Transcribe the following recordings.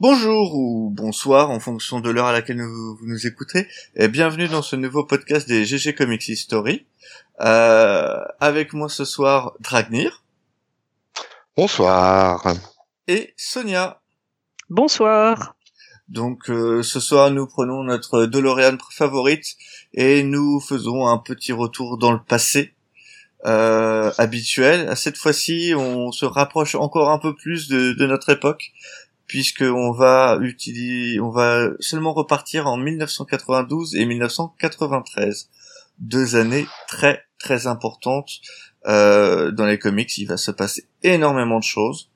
Bonjour ou bonsoir en fonction de l'heure à laquelle vous nous écouterez et bienvenue dans ce nouveau podcast des GG Comics History. Euh, avec moi ce soir Dragnir. Bonsoir. Et Sonia. Bonsoir. Donc euh, ce soir nous prenons notre DeLorean favorite et nous faisons un petit retour dans le passé euh, habituel. Cette fois-ci, on se rapproche encore un peu plus de, de notre époque puisque on va utiliser, on va seulement repartir en 1992 et 1993, deux années très très importantes euh, dans les comics. Il va se passer énormément de choses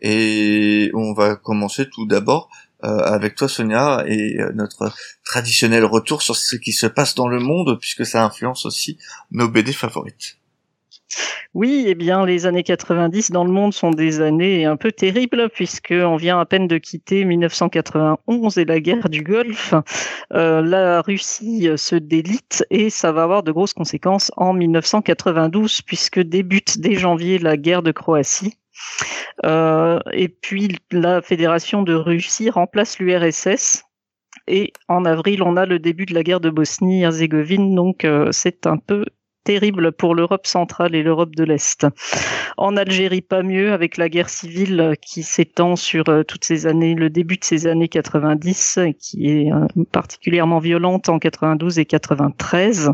et on va commencer tout d'abord euh, avec toi Sonia et euh, notre traditionnel retour sur ce qui se passe dans le monde puisque ça influence aussi nos BD favorites. Oui, eh bien, les années 90 dans le monde sont des années un peu terribles puisqu'on vient à peine de quitter 1991 et la guerre du Golfe. Euh, la Russie se délite et ça va avoir de grosses conséquences en 1992 puisque débute dès janvier la guerre de Croatie. Euh, et puis la Fédération de Russie remplace l'URSS. Et en avril, on a le début de la guerre de Bosnie-Herzégovine, donc euh, c'est un peu terrible pour l'Europe centrale et l'Europe de l'Est. En Algérie, pas mieux, avec la guerre civile qui s'étend sur euh, toutes ces années, le début de ces années 90, qui est particulièrement violente en 92 et 93.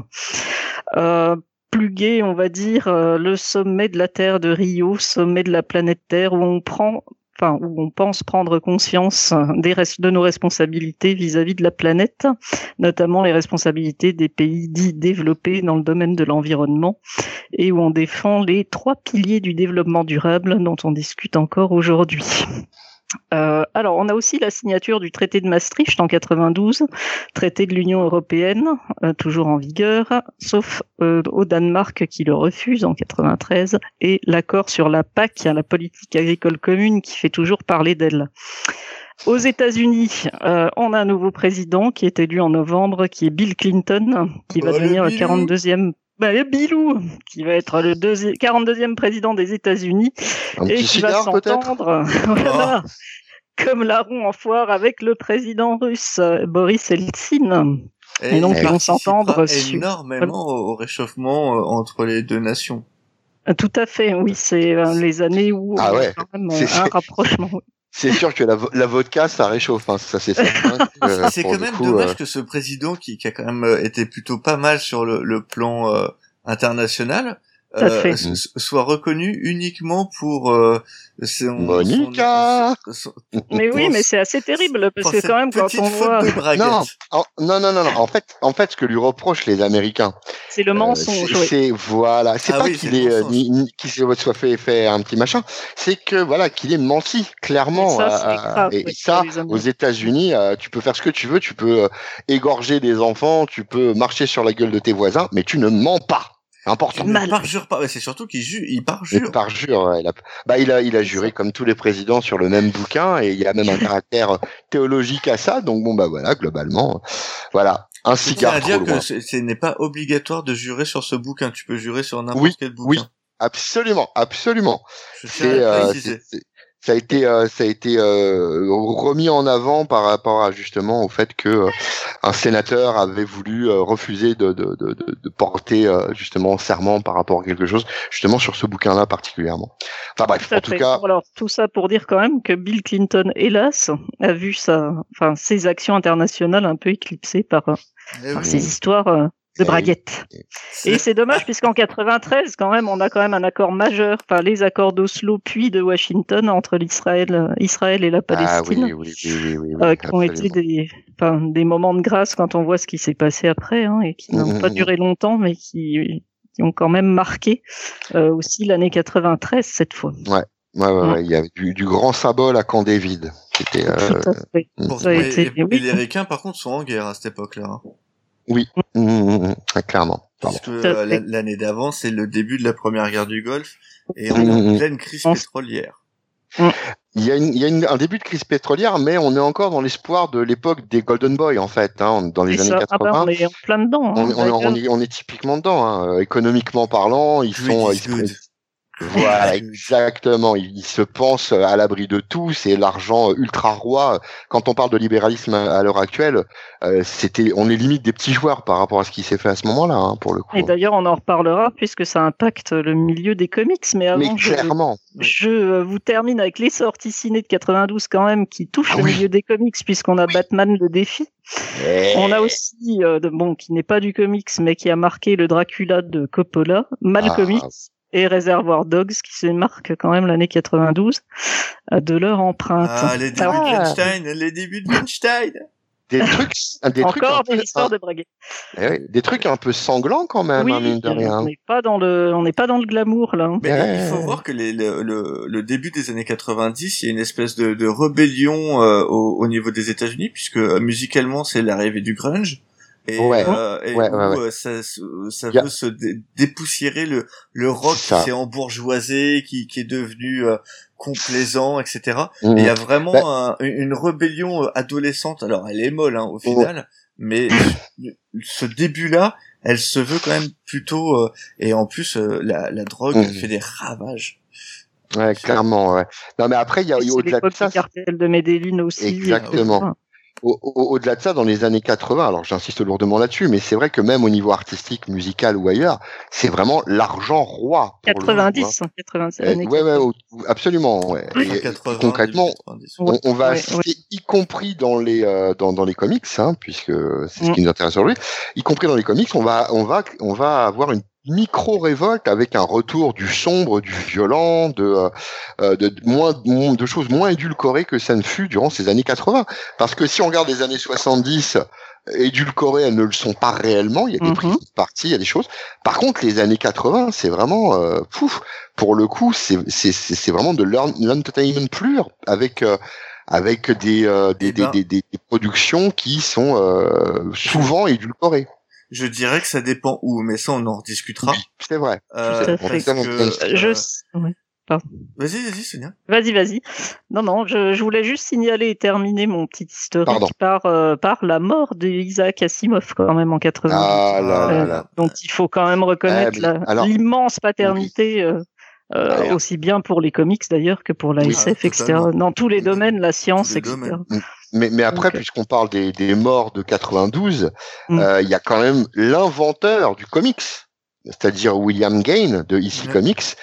Euh, plus gai, on va dire, euh, le sommet de la Terre de Rio, sommet de la planète Terre, où on prend enfin où on pense prendre conscience de nos responsabilités vis-à-vis -vis de la planète, notamment les responsabilités des pays dits développés dans le domaine de l'environnement, et où on défend les trois piliers du développement durable dont on discute encore aujourd'hui. Euh, alors, on a aussi la signature du traité de Maastricht en 92, traité de l'Union européenne, euh, toujours en vigueur, sauf euh, au Danemark qui le refuse en 93, et l'accord sur la PAC, la politique agricole commune, qui fait toujours parler d'elle. Aux États-Unis, on a un nouveau président qui est élu en novembre, qui est Bill Clinton, qui va devenir le 42e bah, Bilou, qui va être le 42e président des États-Unis et qui va s'entendre voilà, oh. comme larron en foire avec le président russe Boris Eltsine. Et, donc ils vont s'entendre énormément au réchauffement euh, entre les deux nations. Tout à fait, oui, c'est euh, les années où ah ouais. quand même euh, un rapprochement. C'est sûr que la, la, vodka, ça réchauffe, hein, ça c'est certain. c'est quand même dommage que ce président qui, qui, a quand même été plutôt pas mal sur le, le plan euh, international, euh, soit reconnu uniquement pour euh, son, Monica. mais oui, mais c'est assez terrible parce que quand même quand on voit non, non, non, non, non, en fait, en fait, ce que lui reprochent les Américains, c'est le mensonge. Euh, c'est voilà, c'est ah pas qu'il est, qu'il soit fait faire un petit machin, c'est que voilà qu'il est menti clairement. Et ça, aux États-Unis, tu peux faire ce que tu veux, tu peux égorger des enfants, tu peux marcher sur la gueule de tes voisins, mais tu ne mens pas. Important. Il parjure pas, c'est surtout qu'il jure, il parjure. Il parjure, il a, bah, il a, il a juré comme tous les présidents sur le même bouquin et il y a même un caractère théologique à ça. Donc bon, bah voilà, globalement, voilà. Un cigare à dire que ce n'est pas obligatoire de jurer sur ce bouquin. Tu peux jurer sur n'importe quel bouquin. Oui, absolument, absolument. C'est, euh, ça a été euh, ça a été euh, remis en avant par rapport à justement au fait que euh, un sénateur avait voulu refuser de, de, de, de porter justement serment par rapport à quelque chose justement sur ce bouquin là particulièrement. Enfin bref, en tout cas. Alors tout ça pour dire quand même que Bill Clinton hélas a vu sa enfin ses actions internationales un peu éclipsées par, eh par ces histoires de braguette. Et c'est dommage puisqu'en 93, quand même, on a quand même un accord majeur, enfin les accords d'Oslo puis de Washington entre l'Israël, Israël et la Palestine, qui ont été des, enfin, des moments de grâce quand on voit ce qui s'est passé après, hein, et qui n'ont pas duré longtemps, mais qui, qui ont quand même marqué euh, aussi l'année 93 cette fois. Ouais. Ouais, ouais, il y avait du, du, grand symbole à Camp David. C'était. Euh... été... les Américains, par contre, sont en guerre à cette époque-là. Oui, mmh, mmh, mmh, clairement. Parce que euh, l'année d'avant, c'est le début de la première guerre du Golfe et on est en pleine crise pétrolière. Il y a, une, il y a une, un début de crise pétrolière, mais on est encore dans l'espoir de l'époque des Golden Boys, en fait, hein, dans les années 80. Ah ben, on est en plein dedans. Hein, on, on, on, est, on, est, typiquement dedans, hein, économiquement parlant. Ils sont, ils, Voilà, exactement. Il, se pense à l'abri de tout. C'est l'argent ultra roi. Quand on parle de libéralisme à, l'heure actuelle, euh, c'était, on est limite des petits joueurs par rapport à ce qui s'est fait à ce moment-là, hein, pour le coup. Et d'ailleurs, on en reparlera puisque ça impacte le milieu des comics. Mais avant, mais clairement. Je, euh, vous termine avec les sorties ciné de 92 quand même qui touchent ah le milieu des comics puisqu'on a Batman le défi. On a aussi, euh, bon, qui n'est pas du comics mais qui a marqué le Dracula de Coppola, Malcolm ah et Réservoir Dogs qui se marquent quand même l'année 92 de leur empreinte. Ah, les débuts de Weinstein, les débuts de Weinstein des trucs, des Encore trucs des histoires de braguet. Eh des trucs un peu sanglants quand même, hein, mine de rien. On n'est pas dans le, on n'est pas dans le glamour là. Mais il faut voir que les, le, le, le, début des années 90, il y a une espèce de, de rébellion euh, au, au, niveau des États-Unis, puisque euh, musicalement c'est l'arrivée du grunge et, ouais, euh, et ouais, où, ça, ça veut se dépoussiérer le le rock qui s'est embourgeoisé, qui qui est devenu euh, complaisant, etc. il y a vraiment bah une rébellion euh, adolescente. Alors elle est molle hein, au final, mais ce début-là, elle se veut quand même plutôt. Euh, et en plus, la, la drogue elle fait des ravages. Ouais, clairement, ouais. Non, mais après, il y a au-delà de ça. cartel de Medellin aussi. Exactement au-delà de ça, dans les années 80, alors j'insiste lourdement là-dessus, mais c'est vrai que même au niveau artistique, musical ou ailleurs, c'est vraiment l'argent roi. 90, 90 hein, ouais, ouais, absolument. Ouais. concrètement, on, va y compris dans les euh, dans, dans les comics, hein, puisque c'est ce mm. qui nous intéresse aujourd'hui, y compris dans les comics, on va on va on va avoir une micro-révolte avec un retour du sombre, du violent, de, euh, euh, de, moins, de choses moins édulcorées que ça ne fut durant ces années 80. Parce que si on regarde les années 70, édulcorées, elles ne le sont pas réellement. Il y a des mm parties, il y a des choses. Par contre, les années 80, c'est vraiment, euh, pouf, pour le coup, c'est c'est vraiment de l'entertainment pur avec euh, avec des, des, eh ben des, des, des, productions qui sont souvent édulcorées. Je dirais que ça dépend où, mais ça on en rediscutera. c'est vrai. Euh, je... Vas-y, vas-y, Sonia. Vas-y, vas-y. Non, non, je, je, voulais juste signaler et terminer mon petit historique par, euh, par la mort d'Isaac Asimov quand même en 80. Ah, là, là, là. Donc il faut quand même reconnaître eh, l'immense paternité. Euh, euh, aussi bien pour les comics d'ailleurs que pour la SF, etc. Dans tous les domaines, la science, etc. Mais, mais après, puisqu'on parle des, des, morts de 92, mm. euh, il y a quand même l'inventeur du comics, c'est-à-dire William Gain de EC Comics,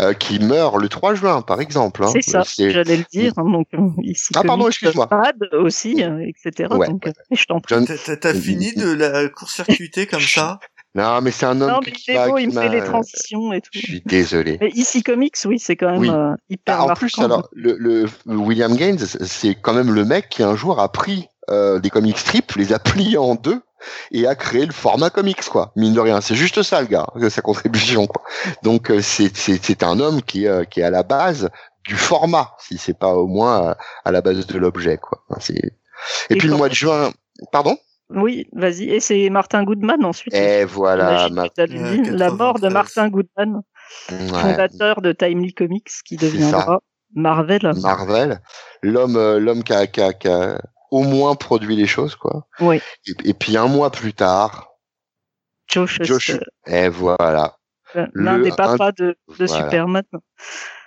euh, qui meurt le 3 juin, par exemple. Hein. C'est ça, j'allais le dire. Hein, donc, ici, ah, pardon, excuse-moi. aussi, etc. Ouais, donc, je t'en prie. T'as fini de la court-circuiter comme ça? Non, mais c'est un homme non, mais qui il, beau, il me fait les transitions et tout. Je suis désolé. Mais ici comics, oui, c'est quand même euh, hyper. Ah, en plus, alors le, le, William Gaines, c'est quand même le mec qui un jour a pris euh, des comics strips, les a pliés en deux et a créé le format comics quoi. Mine de rien, c'est juste ça le gars, sa contribution quoi. Donc euh, c'est c'est un homme qui euh, qui est à la base du format, si c'est pas au moins à, la base de l'objet quoi. C'est et, et puis le mois de juin, pardon? Oui, vas-y. Et c'est Martin Goodman ensuite. Et voilà, la mort de Martin Goodman, fondateur de Timely Comics, qui deviendra Marvel. Marvel, l'homme, euh, l'homme qui a, qui, a, qui a, au moins produit les choses, quoi. Oui. Et, puis un mois plus tard, Josh. Josh et voilà. Euh, l'un des papas de, de Superman.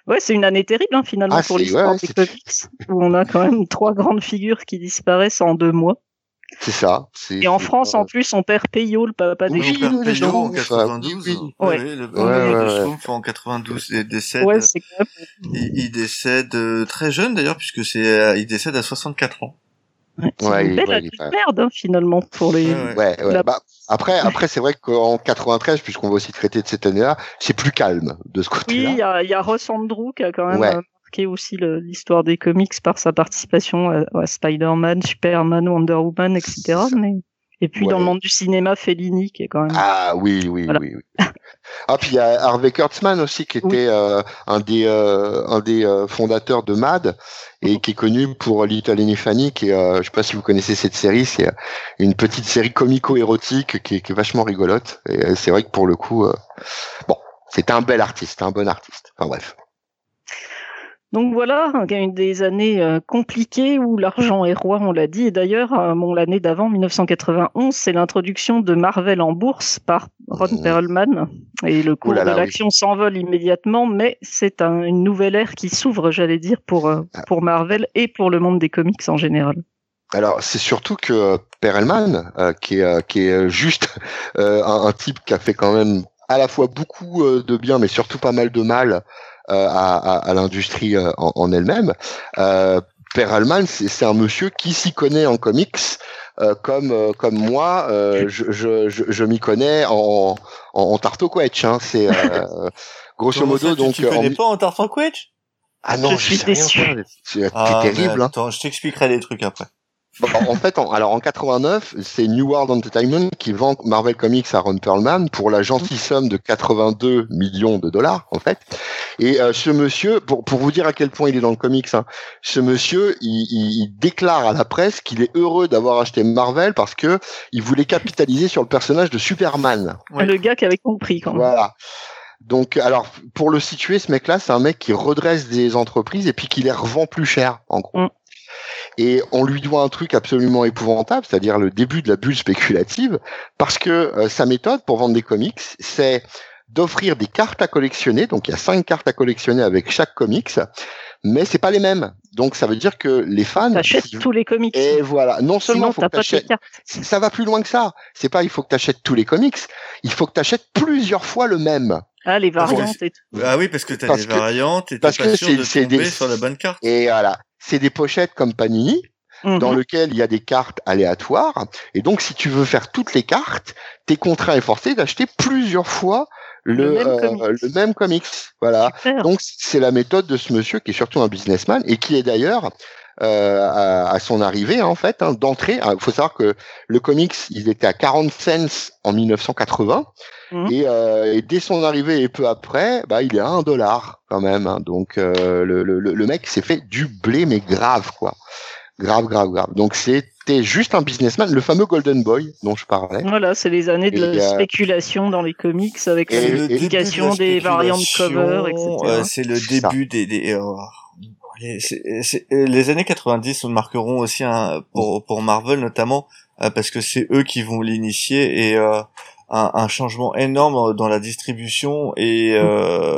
Ouais, c'est une année terrible hein, finalement ah, pour l'histoire des comics, où on a quand même trois grandes figures qui disparaissent en deux mois. C'est ça. Et en France, en plus, on perd Payot, le papa des oui, on perd Payot en 92. Ouais. le ouais, en 92, il décède. Ouais, c'est quand même... il, il, décède euh, très jeune d'ailleurs, puisque c'est, euh, il décède à 64 ans. Ouais, c'est une belle merde hein, finalement pour les. Ouais, ouais. Bah, après, après c'est vrai qu'en 93, puisqu'on va aussi traiter de cette année-là, c'est plus calme de ce côté-là. Oui, il y a, y a Ross Andrew qui a quand même marqué aussi l'histoire des comics par sa participation à, Spider-Man, Superman, Wonder Woman, etc. Mais... Et puis dans le monde du cinéma, Fellini qui est quand même. Ah oui, oui, oui, oui. ah puis il y a Harvey Kurtzman aussi qui était euh, un des euh, un des euh, fondateurs de Mad et qui est connu pour Little Fanny qui est, je sais pas si vous connaissez cette série, c'est une petite série comico-érotique qui est, qui est vachement rigolote. Et c'est vrai que pour le coup, bon, c'est un bel artiste, un bon artiste. Enfin bref. Donc voilà, une des années euh, compliquées où l'argent est roi, on l'a dit. Et d'ailleurs, euh, bon, l'année d'avant, 1991, c'est l'introduction de Marvel en bourse par Ron mmh. Perlman. Et le cours de l'action s'envole immédiatement, mais c'est une nouvelle ère qui s'ouvre, j'allais dire, pour, euh, ah. pour Marvel et pour le monde des comics en général. Alors c'est surtout que Perelman, qui, est, qui est juste un, un, type qui a fait quand même à la fois beaucoup de bien, mais surtout pas mal de mal euh, à, à, l'industrie euh, en, en elle-même. Euh, Perelman, c'est un monsieur qui s'y connaît en comics. Euh, comme euh, comme moi, euh, je, je, je, je m'y connais en en, en tarte Hein, c'est grosso modo donc. Tu, connais pas en tarte Ah non, je, suis déçu. C'est ah, terrible. Hein. Attends, je t'expliquerai des trucs après en fait, en, alors en 89, c'est New World Entertainment qui vend Marvel Comics à Ron Perlman pour la gentille somme de 82 millions de dollars, en fait. Et euh, ce monsieur, pour, pour vous dire à quel point il est dans le comics, hein, ce monsieur, il, il, déclare à la presse qu'il est heureux d'avoir acheté Marvel parce que il voulait capitaliser sur le personnage de Superman. Le gars qui avait compris quand même. Voilà. Donc, alors, pour le situer, ce mec-là, c'est un mec qui redresse des entreprises et puis qui les revend plus cher, en gros. Mm. Et on lui doit un truc absolument épouvantable, c'est-à-dire le début de la bulle spéculative, parce que euh, sa méthode pour vendre des comics, c'est d'offrir des cartes à collectionner. Donc il y a cinq cartes à collectionner avec chaque comics, mais c'est pas les mêmes. Donc ça veut dire que les fans achètent tous les comics. Et voilà, non seulement faut que ça va plus loin que ça. C'est pas il faut que tu achètes tous les comics, il faut que tu achètes plusieurs fois le même. Ah, les variantes et tout. Ah oui, parce que tu as des variantes et parce que c'est de sur la bonne carte. Et voilà c'est des pochettes comme Panini, dans mhm. lequel il y a des cartes aléatoires. Et donc, si tu veux faire toutes les cartes, t'es contraint et forcé d'acheter plusieurs fois le, le, même, euh, comics. Voilà. Donc, c'est la méthode de ce monsieur qui est surtout un businessman et qui est d'ailleurs euh, à, son arrivée en fait hein, d'entrée. Il faut savoir que le comics, il était à 40 cents en 1980 mhm. et, euh, et, dès son arrivée et peu après, bah il est à un dollar quand même. Hein. donc euh, le, le, le, mec s'est fait du blé mais grave quoi, grave grave grave. Donc c'était juste un businessman, le fameux Golden Boy dont je parlais. Voilà, c'est les années de la spéculation dans les comics avec la multiplication des variantes cover, etc. c'est le début des, des euh, les années 90 marqueront aussi un, pour, pour Marvel notamment euh, parce que c'est eux qui vont l'initier et euh, un, un, changement énorme dans la distribution et,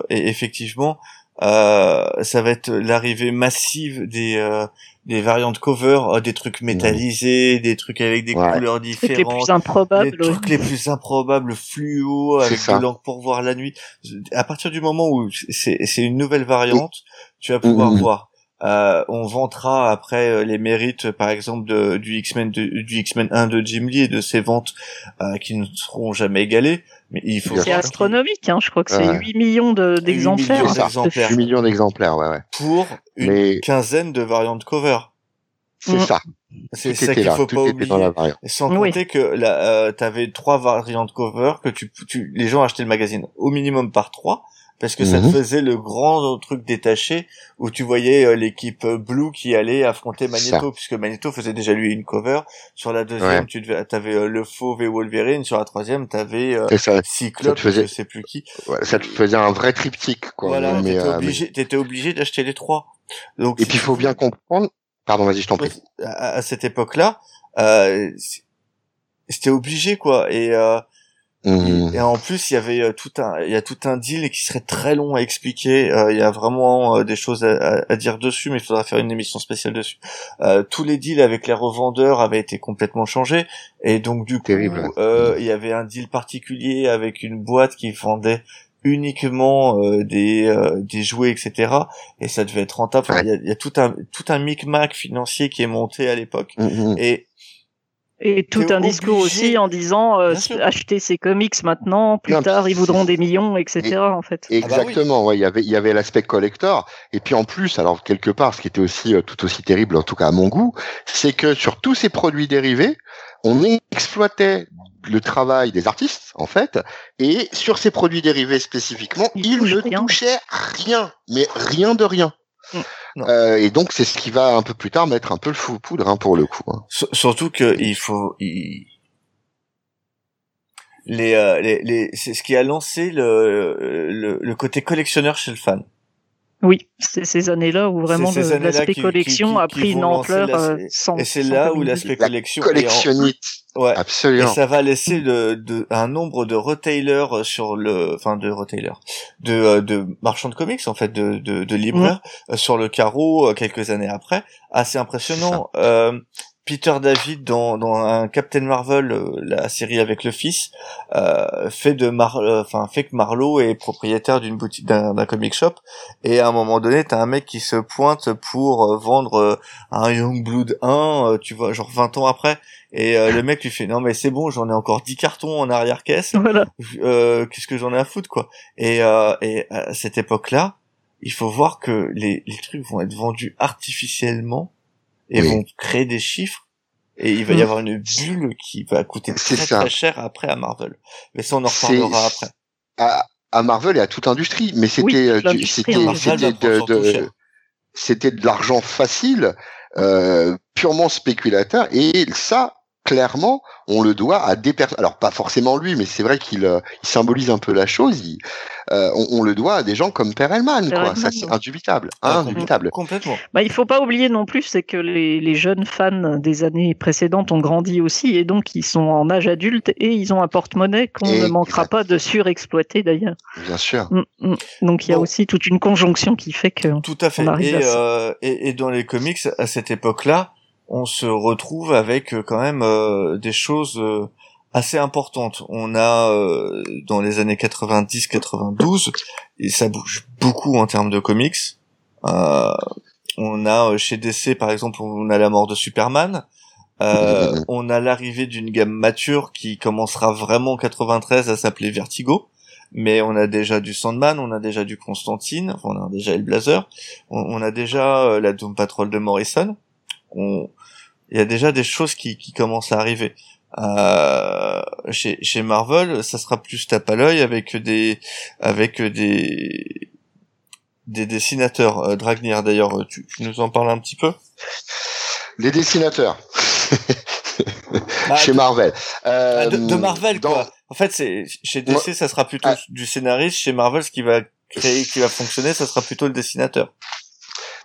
et effectivement ça va être l'arrivée massive des des variantes cover, des trucs métallisés, des trucs avec des couleurs différentes, les plus improbables, les trucs les plus improbables, fluo avec de l'encre pour voir la nuit. À partir du moment où c'est c'est une nouvelle variante, tu vas pouvoir mm, mm, mm. voir euh, on vantera après euh, les mérites, par exemple, de, du X-Men du X-Men 1 de Jim Lee et de ses ventes euh, qui ne seront jamais égalées. Mais il faut. C'est astronomique, hein, je crois que c'est 8 millions d'exemplaires. 8 millions d'exemplaires, ouais, ouais. Pour une quinzaine de variantes cover. C'est ça. C'est ça qu'il faut pas oublier. Sans compter que là, tu avais trois variantes cover que tu, tu, les gens achetaient le magazine au minimum par trois parce que ça te mhm. faisait le grand truc détaché où tu voyais euh, l'équipe Blue qui allait affronter Magneto puisque Magneto faisait déjà lui une cover. Sur la deuxième tu devais avais euh, le fauve et Wolverine. Sur la troisième t'avais euh, Cyclope je sais plus qui. Ça te faisait un vrai triptyque quoi voilà t'étais euh, obligé t'étais obligé d'acheter les trois. Donc et puis il faut bien comprendre pardon vas-y je t'en prie. À, cette époque là euh, c'était obligé quoi. Et euh, Mmh. Et, en plus, il y avait euh, tout un, il y a tout un deal qui serait très long à expliquer. Euh, il y a vraiment euh, des choses à, à, dire dessus, mais il faudra faire une émission spéciale dessus. tous les deals avec les revendeurs avaient été complètement changés, et donc du coup, il y avait un deal particulier avec une boîte qui vendait uniquement des des jouets etc et ça devait être rentable il, y a, il y, a, tout un tout un micmac financier qui est monté à l'époque mmh, mmh. et et tout un discours aussi en disant euh, acheter ces comics maintenant, plus tard ils voudront des millions, etc. en fait. Exactement, ah bah ouais, il y avait il y avait l'aspect collector et puis en plus, alors quelque part, ce qui était aussi euh, tout aussi terrible, en tout cas à mon goût, c'est que sur tous ces produits dérivés, on exploitait le travail des artistes en fait, et sur ces produits dérivés spécifiquement, ils, ne touchaient rien, mais rien de rien. Mm. Euh, et donc c'est ce qui va un peu plus tard mettre un peu le fou poudre hein, pour le coup. Hein. Surtout que il faut les, euh, les, les c'est ce qui a lancé le, le, le côté collectionneur chez le fan. Oui, c'est ces années-là où vraiment l'aspect collection a pris une ampleur euh, sans. Et c'est là où l'aspect collection. Collectionnite. Ouais. Absolument. Et ça va laisser de, de, un nombre de retailers euh, sur le, enfin de retailers, de, euh, de marchands de comics en fait, de, de, de libraires sur le carreau quelques années après, assez impressionnant. Euh, Peter David dans, dans un Captain Marvel, euh, la série avec le fils, euh, fait de Mar, euh, enfin fait que Marlowe est propriétaire d'une boutique d'un, comic shop et à un moment donné t'as un mec qui se pointe pour vendre un Youngblood 1, tu vois, genre 20 ans après et le mec lui fait non mais c'est bon j'en ai encore 10 cartons en arrière caisse, voilà. qu'est-ce que j'en ai à foutre quoi. Et, et à cette époque là, il faut voir que les, les trucs vont être vendus artificiellement et vont créer des chiffres et il va y mm. avoir une bulle qui va coûter très très cher après à Marvel. Mais ça on en reparlera après. À, à, Marvel et à toute industrie, mais c'était euh, c'était de, c'était de l'argent facile, euh, purement spéculateur et ça clairement, on le doit à des personnes. Alors pas forcément lui, mais c'est vrai qu'il euh, symbolise un peu la chose. Il, euh, on, on, le doit à des gens comme Perelman, quoi. ça c'est indubitable, ah, indubitable. Complètement. Bah, il faut pas oublier non plus, c'est que les, les, jeunes fans des années précédentes ont grandi aussi et donc ils sont en âge adulte et ils ont un porte-monnaie qu'on ne manquera pas de surexploiter d'ailleurs. Bien sûr. Mm, mm. Donc il y a aussi toute une conjonction qui fait que. Tout à fait. et, euh, et, et dans les comics à cette époque-là on se retrouve avec euh, quand même euh, des choses euh, assez importantes. On a dans les années 90-92 et ça bouge beaucoup en termes de comics. on a chez DC par exemple, on a la mort de Superman. on a l'arrivée d'une gamme mature qui commencera vraiment en 93 à s'appeler Vertigo mais on a déjà du Sandman, on a déjà du Constantine, on a déjà El Blazer, on, a déjà la Doom Patrol de Morrison. On, il y a déjà des choses qui, qui commencent à arriver. Euh, chez, chez Marvel, ça sera plus tape à l'œil avec des avec des des dessinateurs. Euh, Dragnir d'ailleurs, tu, nous en parles un petit peu? Les dessinateurs. Bah, chez Marvel. Euh, de, Marvel quoi. En fait, c'est chez DC, ça sera plutôt du scénariste. Chez Marvel, ce qui va créer, qui va fonctionner, ça sera plutôt le dessinateur.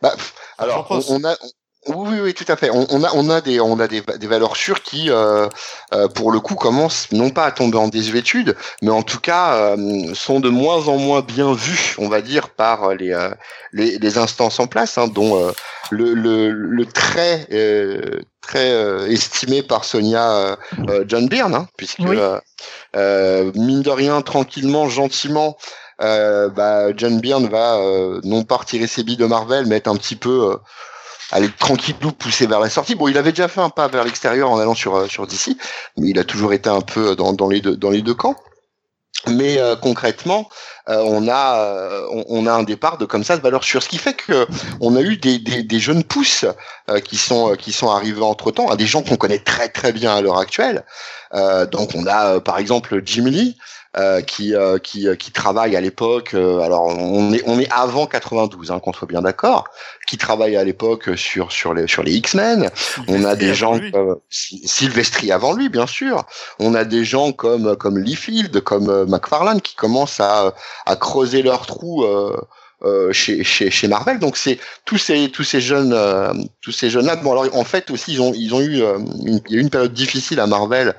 Bah, alors, on, a, oui, oui, tout à fait. On, a, on a des, on a des, des valeurs sûres qui, euh, euh, pour le coup, commencent non pas à tomber en désuétude, mais en tout cas euh, sont de moins en moins bien vues, on va dire, par les, les, les, instances en place, hein, dont le, le, le, très, très estimé par Sonia John Byrne, hein, puisque mine de rien, tranquillement, gentiment. bah, John Byrne va non pas retirer ses billes de Marvel, mais être un petit peu aller tranquillou pousser vers la sortie. Bon, il avait déjà fait un pas vers l'extérieur en allant sur euh, sur DC, mais il a toujours été un peu dans, dans les deux dans les deux camps. Mais euh, concrètement, euh, on a on, a un départ de comme ça de valeur sûre, ce qui fait que on a eu des, des, des jeunes pousses qui sont qui sont arrivés entre temps, à des gens qu'on connaît très très bien à l'heure actuelle. donc on a par exemple Jim Lee, euh, qui euh, qui euh, qui travaille à l'époque. alors on est on est avant 92, hein, qu'on soit bien d'accord. Qui travaille à l'époque sur sur les sur les X-Men. On a des gens comme Sylvestri avant lui, bien sûr. On a des gens comme comme Liefeld, comme McFarlane qui commencent à à creuser leur trou. Euh, chez, chez, chez Marvel. Donc c'est tous ces tous ces jeunes tous ces jeunes là. Bon alors en fait aussi ils ont ils ont eu il y a eu une période difficile à Marvel euh,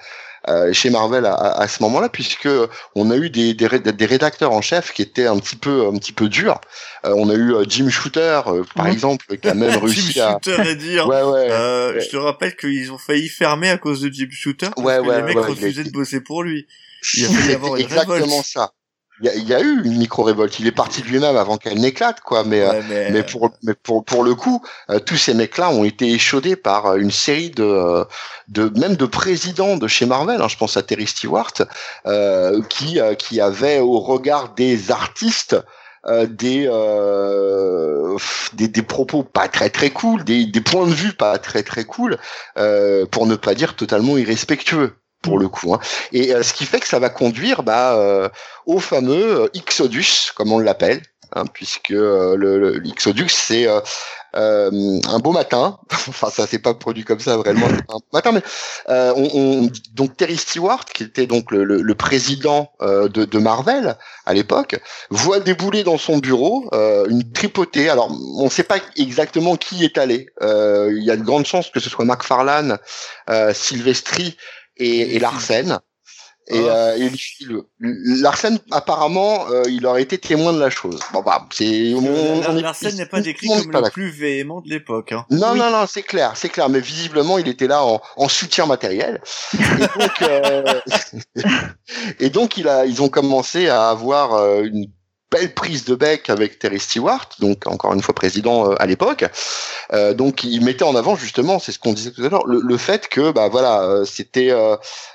chez Marvel à, à ce moment-là, puisque on a eu des, des, des, rédacteurs en chef qui étaient un petit peu un petit peu durs. Euh, on a eu euh, Jim Shooter, par mhm. exemple, qui a même réussi Jim Shooter à dire. Ouais, ouais, je te rappelle qu'ils ont failli fermer à cause de Jim Shooter parce ouais, que les mecs refusaient de bosser pour lui. Il a fallu avoir une exactement ça il y, a, eu une micro-révolte. Il est parti de lui-même avant qu'elle n'éclate, quoi. Mais, euh, mais... pour, mais pour, pour le coup, euh, tous ces mecs-là ont été échaudés par euh, une série de, de même de présidents de chez Marvel. Hein, je pense à Terry Stewart, euh, qui, qui avait au regard des artistes des, euh, des, des propos pas très très cool, des, des points de vue pas très très cool, euh, pour ne pas dire totalement irrespectueux pour le coup. Hein. Et euh, ce qui fait que ça va conduire bah, euh, au fameux euh, Exodus, comme on l'appelle, hein, puisque le, le l'Ixodux c'est euh, un beau matin, enfin ça s'est pas produit comme ça vraiment un matin, mais euh, on, donc Terry Stewart, qui était donc le, le, président euh, de, Marvel à l'époque, voit débouler dans son bureau euh, une tripotée. Alors on ne sait pas exactement qui est allé. Euh, il y a de grandes chances que ce soit McFarlane, Sylvestri et, et Larsen. Et, ah. euh, Larsen, apparemment, euh, il aurait été témoin de la chose. Bon, bah, c'est. Larsen n'est pas décrit comme le plus véhément de l'époque. Hein. Non, non, non, c'est clair, c'est clair. Mais visiblement, il était là en, en soutien matériel. Et donc, euh... et donc, il a, ils ont commencé à avoir euh, une belle prise de bec avec Terry Stewart, donc encore une fois président euh, à l'époque. Euh, donc il mettait en avant justement, c'est ce qu'on disait tout à l'heure, le, fait que bah voilà, euh, c'était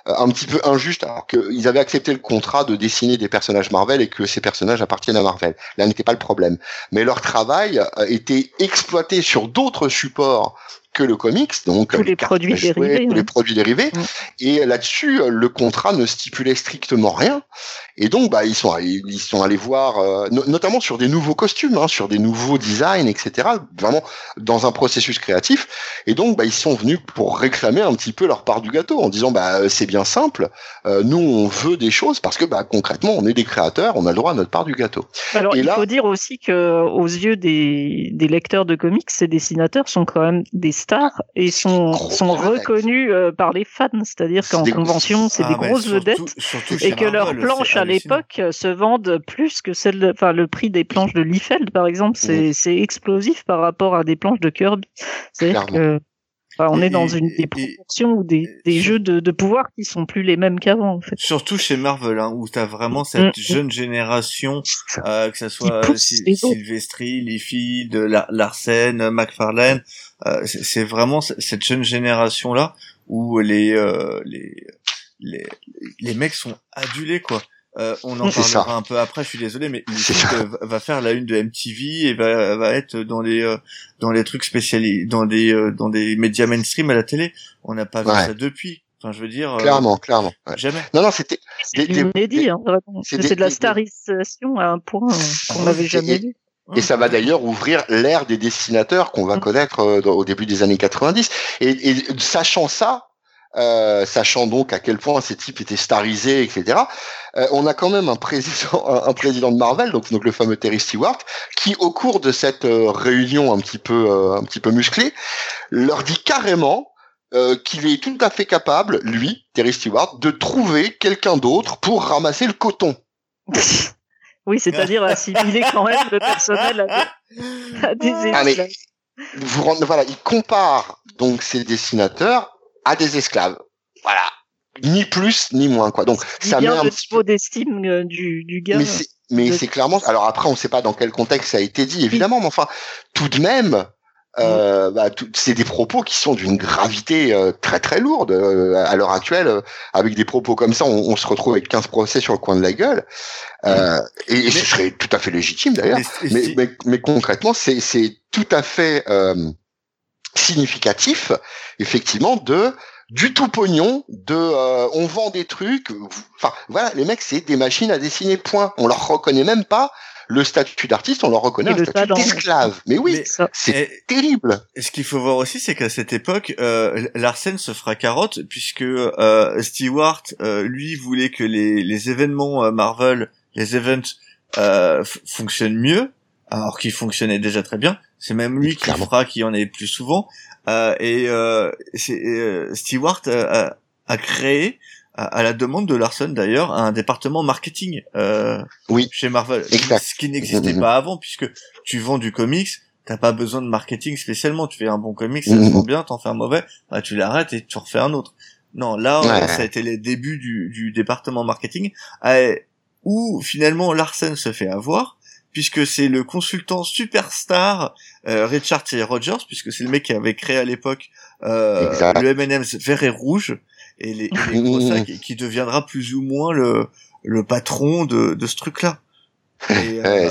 un petit peu injuste alors qu'ils avaient accepté le contrat de dessiner des personnages Marvel et que ces personnages appartiennent à Marvel. Là n'était pas le problème, mais leur travail était exploité sur d'autres supports que le comics, donc tous les, produits dérivés, les produits dérivés. Et là-dessus, le contrat ne stipulait strictement rien. Et donc, bah, ils sont ils sont allés voir, euh, notamment sur des nouveaux costumes, hein, sur des nouveaux designs, etc. Vraiment dans un processus créatif. Et donc, bah, ils sont venus pour réclamer un petit peu leur part du gâteau en disant, bah, c'est bien simple. Euh, nous, on veut des choses parce que, bah, concrètement, on est des créateurs, on a le droit à notre part du gâteau. Alors, il faut dire aussi que aux yeux des, des lecteurs de comics, ces dessinateurs sont quand même des stars et sont, sont reconnus euh, par les fans. C'est-à-dire qu'en convention, c'est des ah, grosses vedettes et que leur planche à l'époque euh, se vendent plus que celle, enfin le prix des planches de Liefeld par exemple, c'est c'est explosif par rapport à des planches de Kirby. C'est-à-dire que on est dans une des proportions ou des, des jeux de, de, pouvoir qui sont plus les mêmes qu'avant en fait. Surtout chez Marvel hein, où t'as vraiment cette jeune génération euh, que ça soit Sylvestri, Liefeld, Larsen, McFarlane, euh, c'est vraiment cette jeune génération là où les, euh, les les les mecs sont adulés quoi. Euh, on en parlera un peu après. Je suis désolé, mais il va faire la une de MTV et va, va être dans les euh, dans les trucs spécialisés, dans des euh, dans des médias mainstream à la télé. On n'a pas vu ça depuis. Enfin, je veux dire. Clairement, clairement. Jamais. Non, non, c'était. C'est inédit. Hein, c'est de la starisation à un point qu'on n'avait jamais vu. Et ça va d'ailleurs ouvrir l'ère des dessinateurs qu'on va connaître au début des années 90. Et, et sachant ça, euh, sachant donc à quel point ces types étaient starisés, etc. Euh, on a quand même un président, un, président de Marvel, donc, donc le fameux Terry Stewart, qui au cours de cette euh, réunion un petit peu, un petit peu musclée, leur dit carrément qu'il est tout à fait capable, lui, Terry Stewart, de trouver quelqu'un d'autre pour ramasser le coton. oui, c'est-à-dire assimiler quand même le personnel à des, à des ah, vous voilà, il compare donc ces dessinateurs à des esclaves. Voilà. Ni plus ni moins quoi. Donc ça met un petit niveau d'estime euh, du, du gars. Mais c'est clairement. Alors après on ne sait pas dans quel contexte ça a été dit évidemment, mais enfin tout de même. Euh, bah, c'est des propos qui sont d'une gravité euh, très très lourde euh, à l'heure actuelle. avec des propos comme ça, on, on, se retrouve avec 15 procès sur le coin de la gueule, et, ce serait tout à fait légitime d'ailleurs. Mais, mais, mais, concrètement, c'est tout à fait significatif, effectivement, de du tout pognon, de euh, on vend des trucs, enfin voilà, les mecs c'est des machines à dessiner point. On leur reconnaît même pas le statut d'artiste, on leur reconnaît un statut d'esclave. Mais oui, c'est terrible. Et ce qu'il faut voir aussi, c'est qu'à cette époque, euh, Larsen se fera carotte puisque euh, Stewart, euh, lui, voulait que les, les événements euh, Marvel, les events fonctionnent mieux, alors qu'ils fonctionnaient déjà très bien. C'est même lui qui fera qu'il y en ait plus souvent. Euh, et euh, euh Stewart a, a créé à, la demande de Larson d'ailleurs un département marketing euh, oui. chez Marvel, ce qui n'existait pas avant puisque tu vends du comics, t'as pas besoin de marketing spécialement. Tu fais un bon comics, ça se vend mm-hmm. bien, t'en fais un mauvais, bah, tu l'arrêtes et tu refais un autre. Non, là, ça a été les débuts du, du département marketing, où finalement Larsen se fait avoir puisque c'est le consultant superstar euh, Richard T. Rogers, puisque c'est le mec qui avait créé à l'époque euh, le M&M's vert et rouge, et les, les qui, deviendra plus ou moins le, le patron de, de ce truc-là. Euh,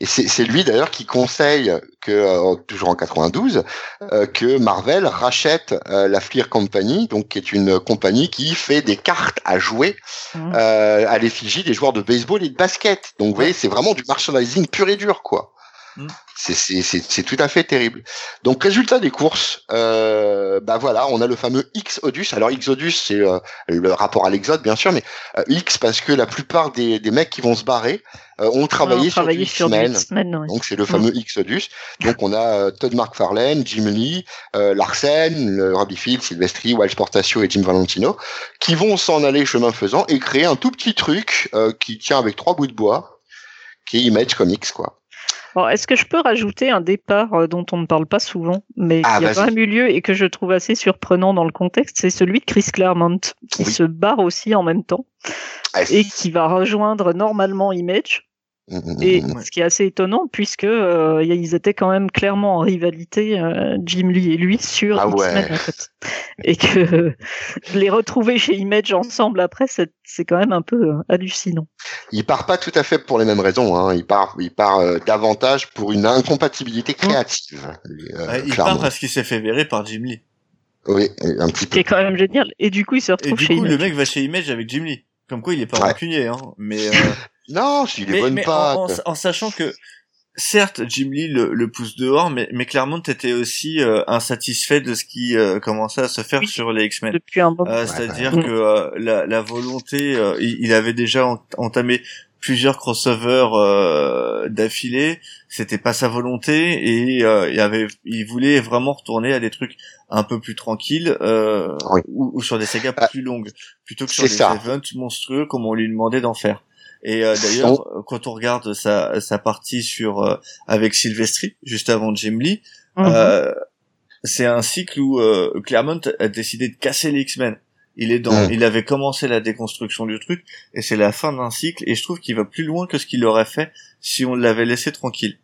Et c'est lui d'ailleurs qui conseille que, euh, toujours en 92, euh, que Marvel rachète euh, la Fleer Company, donc qui est une compagnie qui fait des cartes à jouer mmh. à l'effigie des joueurs de baseball et de basket. Donc vous voyez, c'est vraiment du merchandising pur et dur, quoi. Mmh. C'est tout à fait terrible. Donc résultat des courses, euh, bah voilà, on a le fameux X Odus. Alors X Odus, c'est le rapport à l'exode bien sûr, mais X parce que la plupart des, des mecs qui vont se barrer euh, ont travaillé, sur, du X-Men. Donc c'est le fameux X-Odus. Donc on a euh, Todd McFarlane, Jim Lee, euh, Larsen, Robbie Field, Silvestri, Wild Sportatio et Jim Valentino, qui vont s'en aller chemin faisant et créer un tout petit truc qui tient avec trois bouts de bois, qui est Image Comics, quoi. Est-ce que je peux rajouter un départ dont on ne parle pas souvent, mais ah, qui a quand même eu lieu et que je trouve assez surprenant dans le contexte? C'est celui de Chris Claremont, qui se barre aussi en même temps ah, et qui va rejoindre normalement Image. Mmh, mmh, et mmh, ce qui est assez étonnant, puisque euh, ils étaient quand même clairement en rivalité, euh, Jim Lee et lui, sur ah X-Men, en fait. Et que les retrouver chez Image ensemble après, c'est quand même un peu euh, hallucinant. Il part pas tout à fait pour les mêmes raisons. Hein. Il part, il part euh, davantage pour une incompatibilité créative. il part parce qu'il s'est fait virer par Jim Lee. Oui, un petit peu. C'est quand même génial. Et du coup, il se retrouve et du coup, le mec va chez Image avec Jim Lee. Comme quoi, il est pas rancunier, hein. Mais non, s'il est bonne mais En, en, sachant que certes, Jim Lee le, pousse dehors, mais, mais Claremont était aussi euh, insatisfait de ce qui euh, commençait à se faire sur les X-Men. Depuis un moment. Euh, C'est-à-dire que euh, la, la, volonté, il, avait déjà entamé plusieurs crossovers d'affilée. C'était pas sa volonté et il avait, il voulait vraiment retourner à des trucs un peu plus tranquilles ou, sur des sagas plus longues, plutôt que sur des events monstrueux comme on lui demandait d'en faire. Et euh, d'ailleurs, quand on regarde sa, sa partie sur euh, avec Sylvestri, juste avant Jim Lee, mhm. euh, c'est un cycle où Claremont a décidé de casser les X-Men. Il est dans, il avait commencé la déconstruction du truc, et c'est la fin d'un cycle. Et je trouve qu'il va plus loin que ce qu'il aurait fait si on l'avait laissé tranquille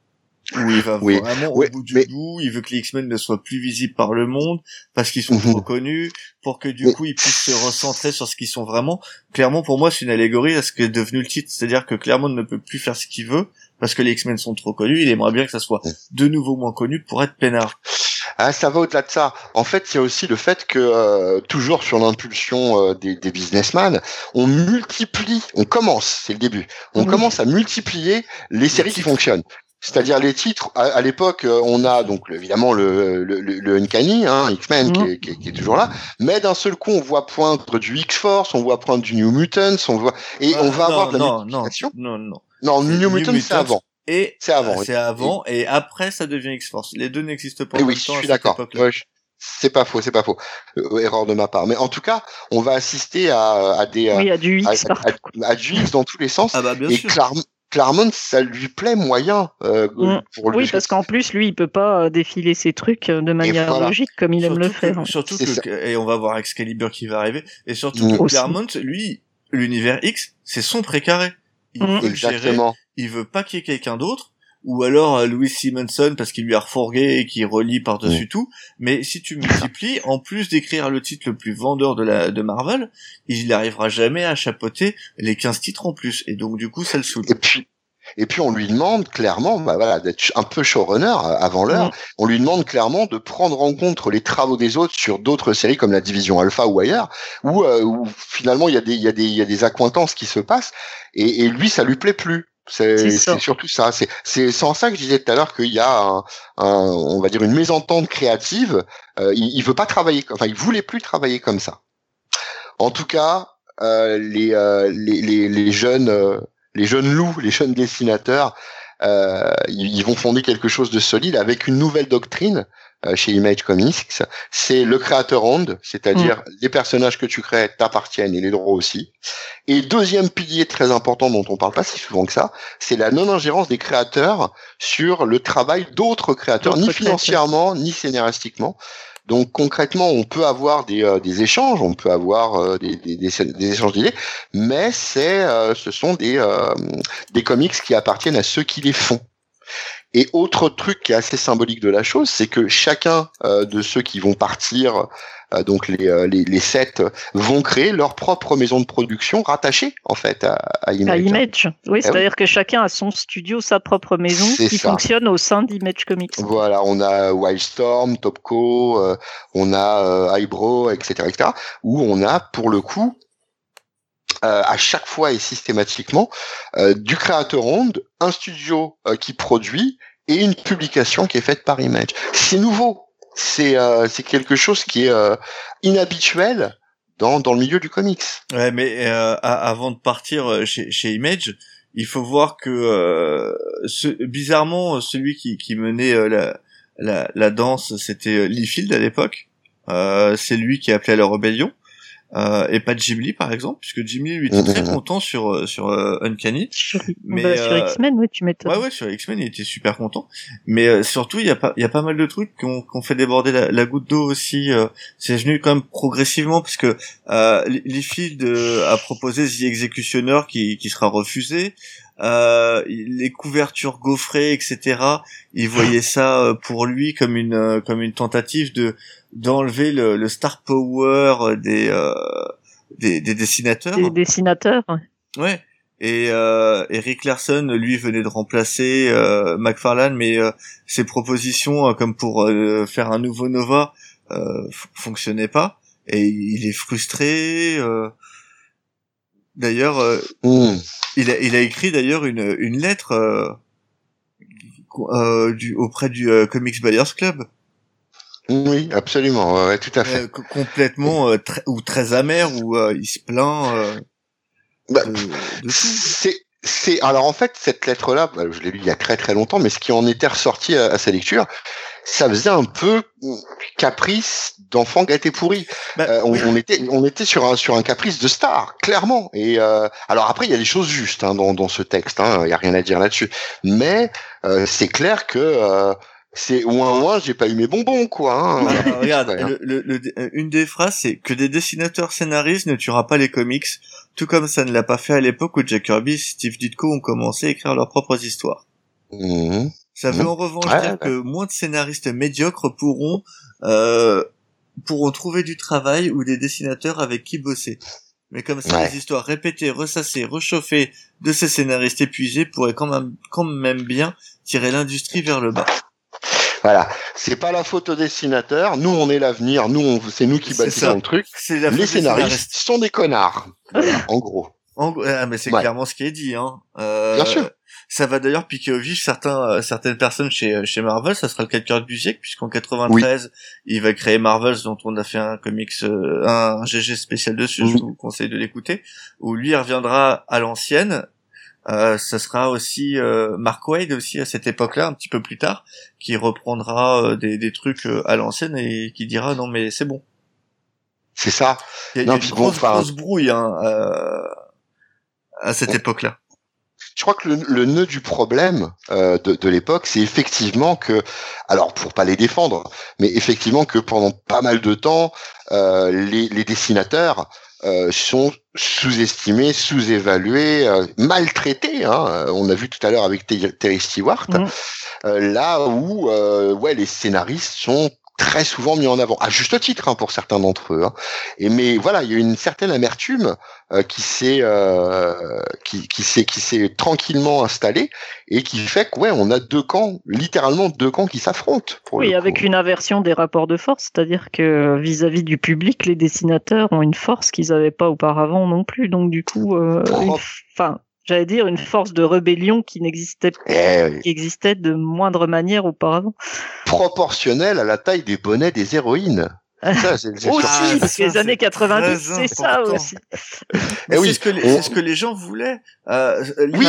où il va vraiment au bout du bout, il veut que les X-Men ne soient plus visibles par le monde parce qu'ils sont trop connus, pour que du coup ils puissent se recentrer sur ce qu'ils sont vraiment. Clairement, pour moi, c'est une allégorie à ce est devenu le titre, c'est-à-dire que Claremont ne peut plus faire ce qu'il veut parce que les X-Men sont trop connus. Il aimerait bien que ça soit de nouveau moins connu pour être peinard. Ah, ça va au-delà de ça. En fait, il y a aussi le fait que, euh, toujours sur l'impulsion euh, des, des businessmen, on multiplie, on commence, c'est le début, on commence à multiplier les séries qui fonctionnent. C'est-à-dire les titres. À, l'époque, euh, on a donc évidemment le le, le, Uncanny, hein, X-Men qui, qui, qui, est toujours là, mais d'un seul coup, on voit poindre du X-Force, on voit poindre du New Mutants, on voit et on va avoir de la non, non, non, non, non. New, Mutants, c'est avant. Et c'est avant. C'est avant et... après ça devient X-Force. Les deux n'existent pas. Et oui, je suis d'accord. c'est pas faux, c'est pas faux. Euh, erreur de ma part. Mais en tout cas, on va assister à, à des oui, à du X, à, à, du X dans tous les sens. Ah bah bien et sûr. Claremont, ça lui plaît moyen. Euh, mm. pour lui. Oui, parce qu'en plus, lui, il peut pas euh, défiler ses trucs euh, de manière logique comme il aime le faire. surtout que, et on va voir Excalibur qui va arriver, et surtout mm. que Claremont, lui, l'univers X, c'est son précaré. Il mm. veut gérer, il veut pas qu'il y ait quelqu'un d'autre, ou alors euh, Louis Simonson parce qu'il lui a refourgué et qu'il relie par-dessus tout. Mais si tu multiplies, en plus d'écrire le titre le plus vendeur de la de Marvel, il n'arrivera jamais à chapeauter les 15 titres en plus. Et donc du coup, ça le saoule. Et puis, et puis on lui demande clairement, bah voilà, d'être un peu showrunner euh, avant l'heure. On lui demande clairement de prendre en compte les travaux des autres sur d'autres séries comme la Division Alpha ou ailleurs, où, euh, où finalement il y a des il y a des il y a des accointances qui se passent. Et, et lui, ça lui plaît plus. C'est surtout ça. C'est sans ça que je disais tout à l'heure qu'il y a un, on va dire une mésentente créative. Euh, il, il, veut pas travailler, enfin il voulait plus travailler comme ça. En tout cas, euh, les, euh, les, les, les, jeunes euh, les jeunes loups, les jeunes dessinateurs, euh, ils, vont fonder quelque chose de solide avec une nouvelle doctrine chez Image Comics, c'est le créateur owned, c'est-à-dire mm. les personnages que tu crées t'appartiennent et les droits aussi. Et deuxième pilier très important dont on parle pas si souvent que ça, c'est la non-ingérence des créateurs sur le travail d'autres créateurs, ni financièrement, ni scénaristiquement. Donc concrètement, on peut avoir des, euh, des échanges, on peut avoir euh, des, des, des, échanges d'idées, mais c'est, ce sont des, des comics qui appartiennent à ceux qui les font. Et autre truc qui est assez symbolique de la chose, c'est que chacun de ceux qui vont partir euh, donc les, euh, les, les sets vont créer leur propre maison de production rattachée en fait à, à Image. Image. Oui, eh c'est-à-dire que chacun a son studio, sa propre maison qui fonctionne au sein d'Image Comics. Voilà, on a Wildstorm, Topco, euh, on a Eyebrow, etc., etc., où on a pour le coup à chaque fois et systématiquement du créateur onde, un studio qui produit et une publication qui est faite par Image. C'est nouveau c'est euh, c'est quelque chose qui est euh, inhabituel dans dans le milieu du comics. Ouais, mais euh, avant de partir chez, chez Image, il faut voir que ce, bizarrement celui qui qui menait la, la la danse, c'était Lee Field à l'époque. c'est lui qui appelait à la rébellion euh, et pas de Jim Lee par exemple puisque Jim Lee lui était très content sur euh, sur euh, Uncanny. Sur, mais bah, sur euh, X-Men oui tu m'étonnes. Ouais ouais sur X-Men il était super content. Mais surtout il y a pas il y a pas mal de trucs qui ont, fait déborder la, la goutte d'eau aussi c'est venu quand même progressivement parce que euh, Liefeld a proposé The Executioner qui qui sera refusé. Euh, les couvertures gaufrées, etc. Il voyait ça pour lui comme une comme une tentative de d'enlever le, le, star power des, euh, des, des dessinateurs. Des dessinateurs. Ouais. Et euh, Eric Larson, lui, venait de remplacer euh, McFarlane, mais euh, ses propositions, euh, comme pour euh, faire un nouveau Nova, euh, fonctionnaient pas. Et il est frustré. D'ailleurs, mmh. il, a, il a écrit d'ailleurs une, une lettre du, auprès du Comics Buyers Club oui, absolument, ouais, tout à fait. Euh, complètement euh, ou très amer où euh, il se plaint. Bah, c'est c'est alors en fait cette lettre là, bah, je l'ai lu il y a très très longtemps, mais ce qui en était ressorti à, sa lecture, ça faisait un peu caprice d'enfant gâté pourri. Bah, on, était on était sur un sur un caprice de star clairement. Et alors après il y a des choses justes hein, dans dans ce texte, hein, il y a rien à dire là-dessus, mais c'est clair que c'est ouin ouin, j'ai pas eu mes bonbons quoi. Hein. Regarde, le, le, une des phrases c'est que des dessinateurs scénaristes ne tuera pas les comics, tout comme ça ne l'a pas fait à l'époque où Jack Kirby et Steve Ditko ont commencé à écrire leurs propres histoires. Mmh. Ça veut mmh. en revanche dire que moins de scénaristes médiocres pourront euh, pourront trouver du travail ou des dessinateurs avec qui bosser. Mais comme ça, les histoires répétées, ressassées, rechauffées de ces scénaristes épuisés pourraient quand même, quand même bien tirer l'industrie vers le bas. Voilà, c'est pas la faute au dessinateur. Nous, on est l'avenir. Nous, c'est nous qui bâtissons le truc. Les scénaristes sont des connards. en gros. En, ah, mais c'est clairement ce qui est dit. Hein. Euh, Bien sûr. Ça va d'ailleurs piquer au vif certains, euh, certaines personnes chez, chez Marvel. Ça sera le cas de Kurt Busiek, puisqu'en 93, il va créer Marvels, dont on a fait un comics, euh, un GG spécial dessus. Je vous conseille de l'écouter. Où lui reviendra à l'ancienne euh, ce sera aussi euh, Mark Wade aussi à cette époque-là, un petit peu plus tard, qui reprendra euh, des, des, trucs euh, à l'ancienne et qui dira non mais c'est bon. C'est ça. Il y a, une grosse, grosse brouille hein, à cette époque-là. Je crois que le, le nœud du problème de, de l'époque, c'est effectivement que, alors pour pas les défendre, mais effectivement que pendant pas mal de temps, les, les dessinateurs euh, sont sous-estimés, sous-évalués, euh, maltraités. Hein. On a vu tout à l'heure avec Terry Stewart, mm. euh, là où ouais les scénaristes sont très souvent mis en avant, à juste titre hein, pour certains d'entre eux. Hein. Et mais voilà, il y a une certaine amertume euh, qui s'est euh, qui, qui s'est qui s'est tranquillement installée et qui fait que ouais, on a deux camps, littéralement deux camps qui s'affrontent. oui, avec une inversion des rapports de force, c'est-à-dire que vis-à-vis du public, les dessinateurs ont une force qu'ils n'avaient pas auparavant non plus. Donc du coup, euh, enfin j'allais dire une force de rébellion qui n'existait eh qui existait de moindre manière auparavant. Proportionnelle à la taille des bonnets des héroïnes. Ça, c'est, aussi, parce que les années 90, c'est ça aussi. Et oui, c'est ce que les, c'est ce que les gens voulaient. Euh, oui,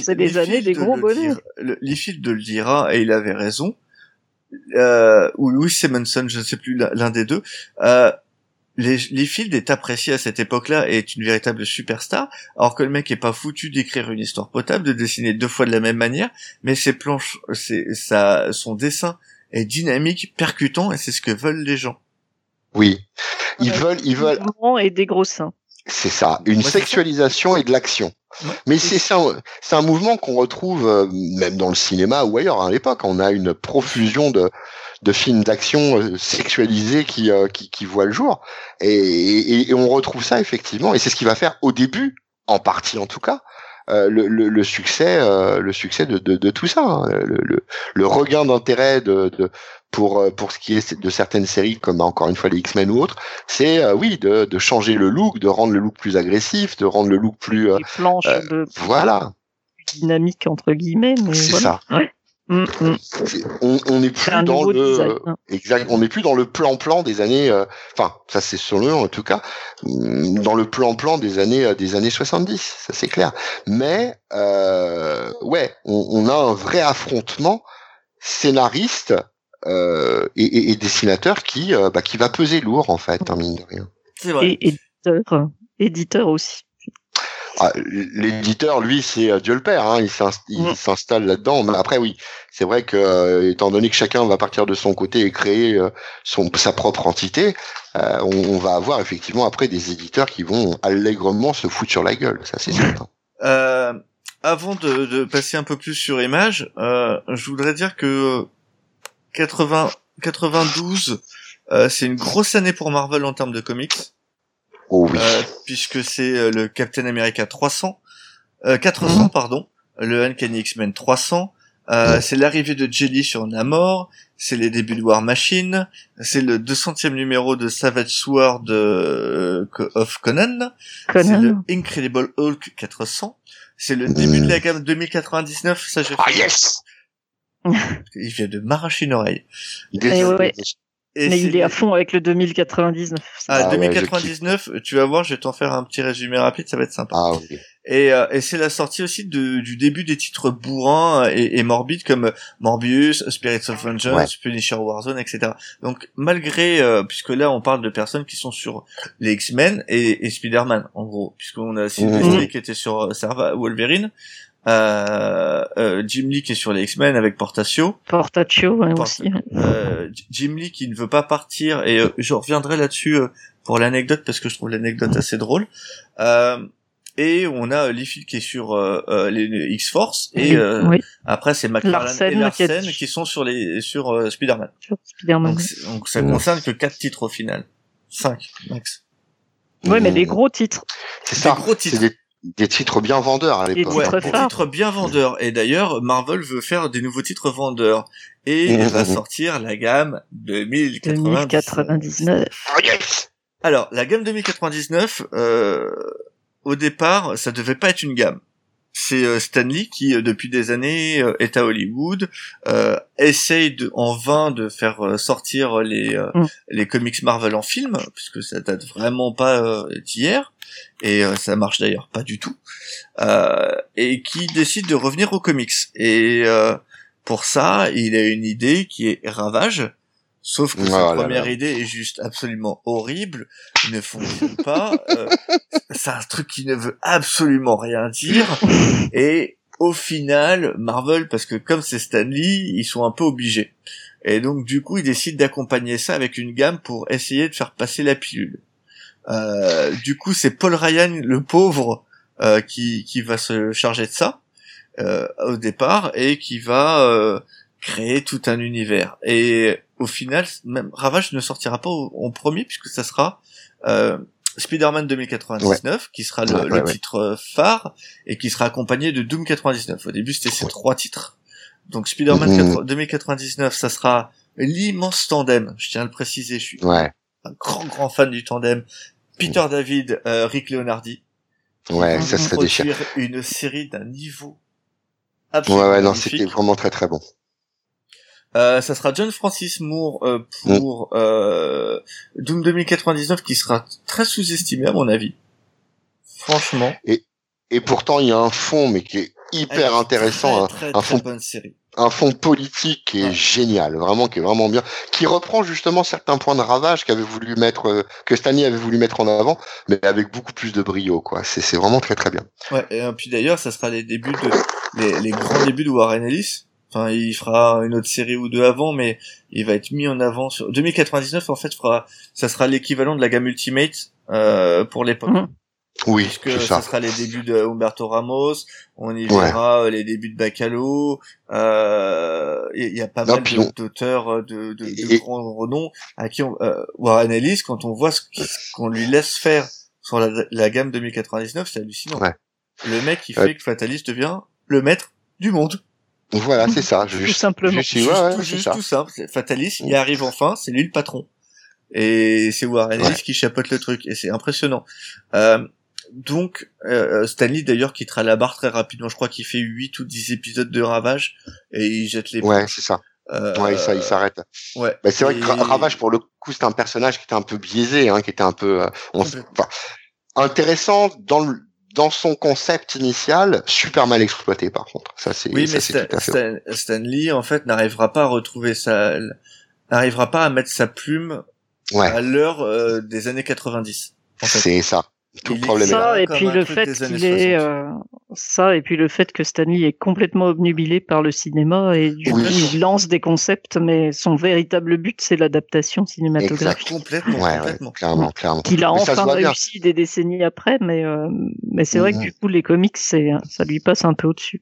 c'est les années des gros bonnets. Liefeld de le dira, et il avait raison. Euh, ou Louis Simonson, je ne sais plus l'un des deux. Euh, Liefeld est apprécié à cette époque-là et est une véritable superstar, alors que le mec est pas foutu d'écrire une histoire potable, de dessiner deux fois de la même manière, mais ses planches, c'est ça, son dessin est dynamique, percutant, et c'est ce que veulent les gens. Oui, ils veulent, ils veulent. Et des gros seins. C'est ça, une sexualisation et de l'action. Mais c'est ça, c'est un mouvement qu'on retrouve euh, même dans le cinéma ou ailleurs à l'époque. On a une profusion de, de films d'action euh, sexualisés qui, euh, qui, qui voient le jour, et, et, on retrouve ça effectivement. Et c'est ce qui va faire au début, en partie en tout cas, le, le, le, succès, le succès de, de, de tout ça, hein. le, le, le, regain d'intérêt de, de, pour euh, pour ce qui est de certaines séries comme encore une fois les X-Men ou autres, c'est euh, oui de, de changer le look, de rendre le look plus agressif, de rendre le look plus euh, de voilà dynamique entre guillemets. C'est ça. Mm, mm. On n'est plus dans le hein. exact, on n'est plus dans le plan-plan des années. Enfin, ça c'est selon en tout cas, mm, dans le plan-plan des années des années 70, ça c'est clair. Mais ouais, on, on, a un vrai affrontement scénariste euh, et, et, dessinateur qui euh, bah, qui va peser lourd en fait, hein, mine de rien. Et éditeur, éditeur aussi. Ah, l'éditeur, lui, c'est euh, Dieu le Père. Hein, il mm. s'installe là-dedans. Mais après, oui, c'est vrai que étant donné que chacun va partir de son côté et créer son sa propre entité, on, on, va avoir effectivement après des éditeurs qui vont allègrement se foutre sur la gueule. Ça, c'est certain. Euh, avant de, de, passer un peu plus sur Image, je voudrais dire que 80, 92, euh, c'est une grosse année pour Marvel en termes de comics. Oh oui. Euh, puisque c'est euh, le Captain America 300, 400 mhm. pardon, le Uncanny X-Men 300, c'est l'arrivée de Jelly sur Namor, c'est les débuts de War Machine, c'est le 200e numéro de Savage Sword of Conan, c'est le Incredible Hulk 400, c'est le début de la gamme 2099, ça je Ah yes. Il vient de m'arracher une oreille. Mais il est à fond avec le 2099. Ah, 2099, tu vas voir, je vais t'en faire un petit résumé rapide, ça va être sympa. Ah, et, euh, et c'est la sortie aussi de, du début des titres bourrins et, et morbides comme Morbius, Spirits of Vengeance, Punisher Warzone, etc. Donc malgré, euh, puisque là on parle de personnes qui sont sur les X-Men et, et Spider-Man en gros, puisqu'on a Sylvester mmh. qui était sur euh, Serva Wolverine, euh, euh, Jim Lee qui est sur les X-Men avec Portacio. Portacio ouais, aussi. Euh, Jim Lee qui ne veut pas partir et euh, je reviendrai là-dessus euh, pour l'anecdote parce que je trouve l'anecdote assez drôle. et on a Liefeld qui est sur les X-Force et après c'est McFarlane et Larsen qui, sont sur les sur Spider-Man. Spider donc, donc, ça concerne que quatre titres au final. Cinq max. Ouais, mais des gros titres. C'est ça. Des gros titres des titres bien vendeurs à l'époque. Ouais, des titres bien vendeurs. Et d'ailleurs, Marvel veut faire des nouveaux titres vendeurs. Et il va sortir la gamme 2099. Alors, la gamme 2099, euh, au départ, ça devait pas être une gamme. C'est euh, Stanley qui, euh, depuis des années, euh, est à Hollywood, essaye de, en vain de faire sortir les mm. les comics Marvel en film, puisque ça date vraiment pas d'hier et euh, ça marche d'ailleurs pas du tout, euh, et qui décide de revenir aux comics. Et euh, pour ça, il a une idée qui est Ravage, sauf que sa oh première idée est juste absolument horrible, ne fonctionne pas, c'est un truc qui ne veut absolument rien dire, et au final, Marvel, parce que comme c'est Stanley, ils sont un peu obligés. Et donc du coup, ils décident d'accompagner ça avec une gamme pour essayer de faire passer la pilule. Euh, du coup, c'est Paul Ryan, le pauvre, euh, qui, qui va se charger de ça euh, au départ et qui va créer tout un univers. Et au final, même Ravage ne sortira pas en premier puisque ça sera Spider-Man 2099 qui sera le, titre phare et qui sera accompagné de Doom 99. Au début, c'était ces trois titres. Donc Spider-Man 2099, ça sera l'immense tandem. Je tiens à le préciser, je suis un grand grand fan du tandem Peter David, euh, Rick Leonardi. Ouais, ça serait déchirant. Une série d'un niveau absolument Ouais, ouais, non, c'était vraiment très très bon. Euh, ça sera John Francis Moore euh, pour mm. euh, Doom 2099 qui sera très sous-estimé à mon avis. Franchement. Et, et pourtant il y a un fond mais qui est hyper intéressant, très, un, fond bonne série un fond politique qui est génial, vraiment qui est vraiment bien, qui reprend justement certains points de ravage qu'avait voulu mettre, euh, que Stanley avait voulu mettre en avant, mais avec beaucoup plus de brio, quoi. C'est c'est vraiment très très bien. Ouais, et euh, puis d'ailleurs, ça sera les débuts de les, les grands débuts de Warren Ellis. Enfin, il fera une autre série ou deux avant, mais il va être mis en avant sur 2099. En fait, fera, ça sera l'équivalent de la gamme Ultimate euh, pour l'époque. Mhm. Oui, puisque ça. sera les débuts de Humberto Ramos, on y verra euh, les débuts de Bacalo, euh, il y a pas mal d'auteurs euh, de, de, de grands renom à qui on, euh, Ellis, quand on voit ce qu'on lui laisse faire sur la, la gamme 2099, c'est hallucinant. Le mec qui fait que Fatalis devient le maître du monde. Voilà, c'est ça. Tout simplement. tout, juste, tout simple. Fatalis, il arrive enfin, c'est lui le patron. Et c'est Warren Ellis qui chapeaute le truc, et c'est impressionnant. Euh, donc euh, Stanley d'ailleurs quittera la barre très rapidement. Je crois qu'il fait 8 ou 10 épisodes de Ravage et il jette les. Ouais, c'est ça. Euh, ouais, ça, il s'arrête. Ouais. Bah, c'est vrai que Ravage, pour le coup, c'était un personnage qui était un peu biaisé, hein, qui était un peu euh, enfin, intéressant dans le dans son concept initial, super mal exploité par contre. Ça c'est. Oui, mais Stanley en fait n'arrivera pas à retrouver sa, n'arrivera pas à mettre sa plume à l'heure euh, des années 90. C'est ça. Tout le problème ça, et puis le fait qu'il est euh, ça et puis le fait que Stanley est complètement obnubilé par le cinéma et du coup il lance des concepts mais son véritable but c'est l'adaptation cinématographique. Complètement, ouais, complètement. clairement, clairement. Qu'il a enfin réussi des décennies après mais euh, mais c'est vrai que mhm. du coup les comics c'est ça lui passe un peu au-dessus.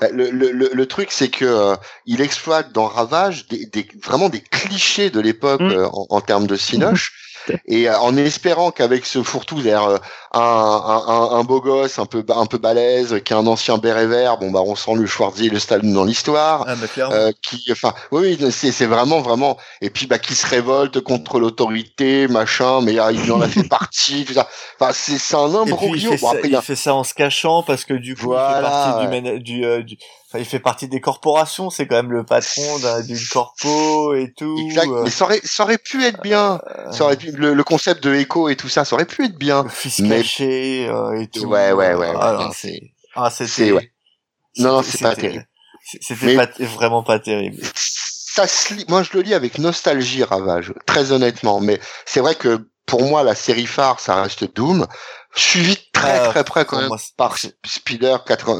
Bah, le, le, le, truc c'est que euh, il exploite dans Ravage des, des, vraiment des clichés de l'époque mm. en, en, termes de cinoche et euh, en espérant qu'avec ce fourre-tout, un, un, un, beau gosse un peu un peu balèze, qui a un ancien béret vert, bon bah on sent le Schwarzy et le Stallone dans l'histoire, ah, bah, euh, qui, enfin, oui, c'est c'est vraiment vraiment, et puis bah qui se révolte contre l'autorité, machin, mais euh, il en a fait partie, tout ça. Enfin, c'est c'est un imbroglio. Il, fait, il, fait ça en se cachant parce que du coup, il fait partie du, du, du il fait partie des corporations, c'est quand même le patron d'une corpo et tout. Exact. Euh. Mais ça aurait, ça aurait pu être bien. Ça aurait pu, le, concept de écho et tout ça, ça aurait pu être bien. Le fils caché euh, et tout. Ouais, ouais, ouais. Ah, c'est, ah, c'était. Ouais. Non, non, c'est pas terrible. C'était pas, vraiment pas terrible. Ça se lit, moi je le lis avec nostalgie, Ravage, très honnêtement. Mais c'est vrai que pour moi, la série phare, ça reste Doom suivi très ah, très près quand même par Spider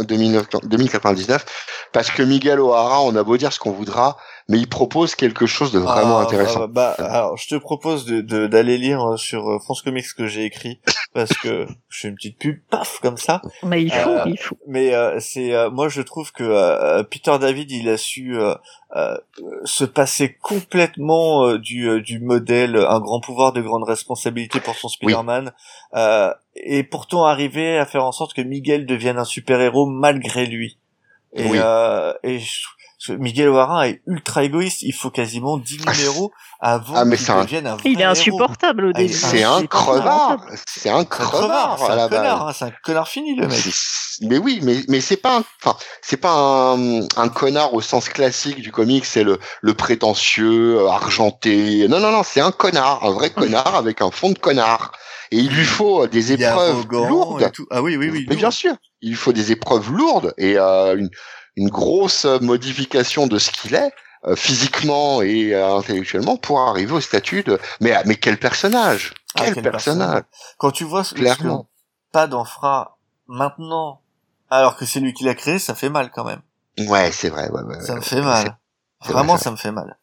2099 parce que Miguel O'Hara on a beau dire ce qu'on voudra mais il propose quelque chose de vraiment ah, intéressant. Bah, bah, alors, je te propose de d'aller lire euh, sur euh, France Comics ce que j'ai écrit parce que je fais une petite pub, paf, comme ça. Mais il faut, euh, il faut. Mais c'est moi je trouve que Peter David il a su se passer complètement du du modèle un grand pouvoir de grande responsabilité pour son Spider-Man et pourtant arriver à faire en sorte que Miguel devienne un super héros malgré lui. Et, et je, Miguel O'Hara est ultra égoïste. Il faut quasiment 10 numéros avant ah, qu'il devienne un vrai Il est insupportable au ah, début. C'est un crevard. C'est un crevard. C'est un connard. Hein, c'est un connard fini le mec. Mais oui, mais mais c'est pas, enfin, c'est pas un, un, connard au sens classique du comic. C'est le le prétentieux, euh, argenté. Non non non, c'est un connard, un vrai connard avec un fond de connard. Et il lui faut des épreuves lourdes. Ah oui oui oui. Mais bien sûr, il lui faut des épreuves lourdes et euh, une une grosse modification de ce qu'il est euh, physiquement et euh, intellectuellement pour arriver au statut de mais mais quel personnage? Ah, quel, personnage. quand tu vois ce Clairement. que Pad en fera maintenant alors que c'est lui qui l'a créé ça fait mal quand même. Ouais c'est vrai ouais, ouais, ça me fait mal. Vraiment ça me fait mal.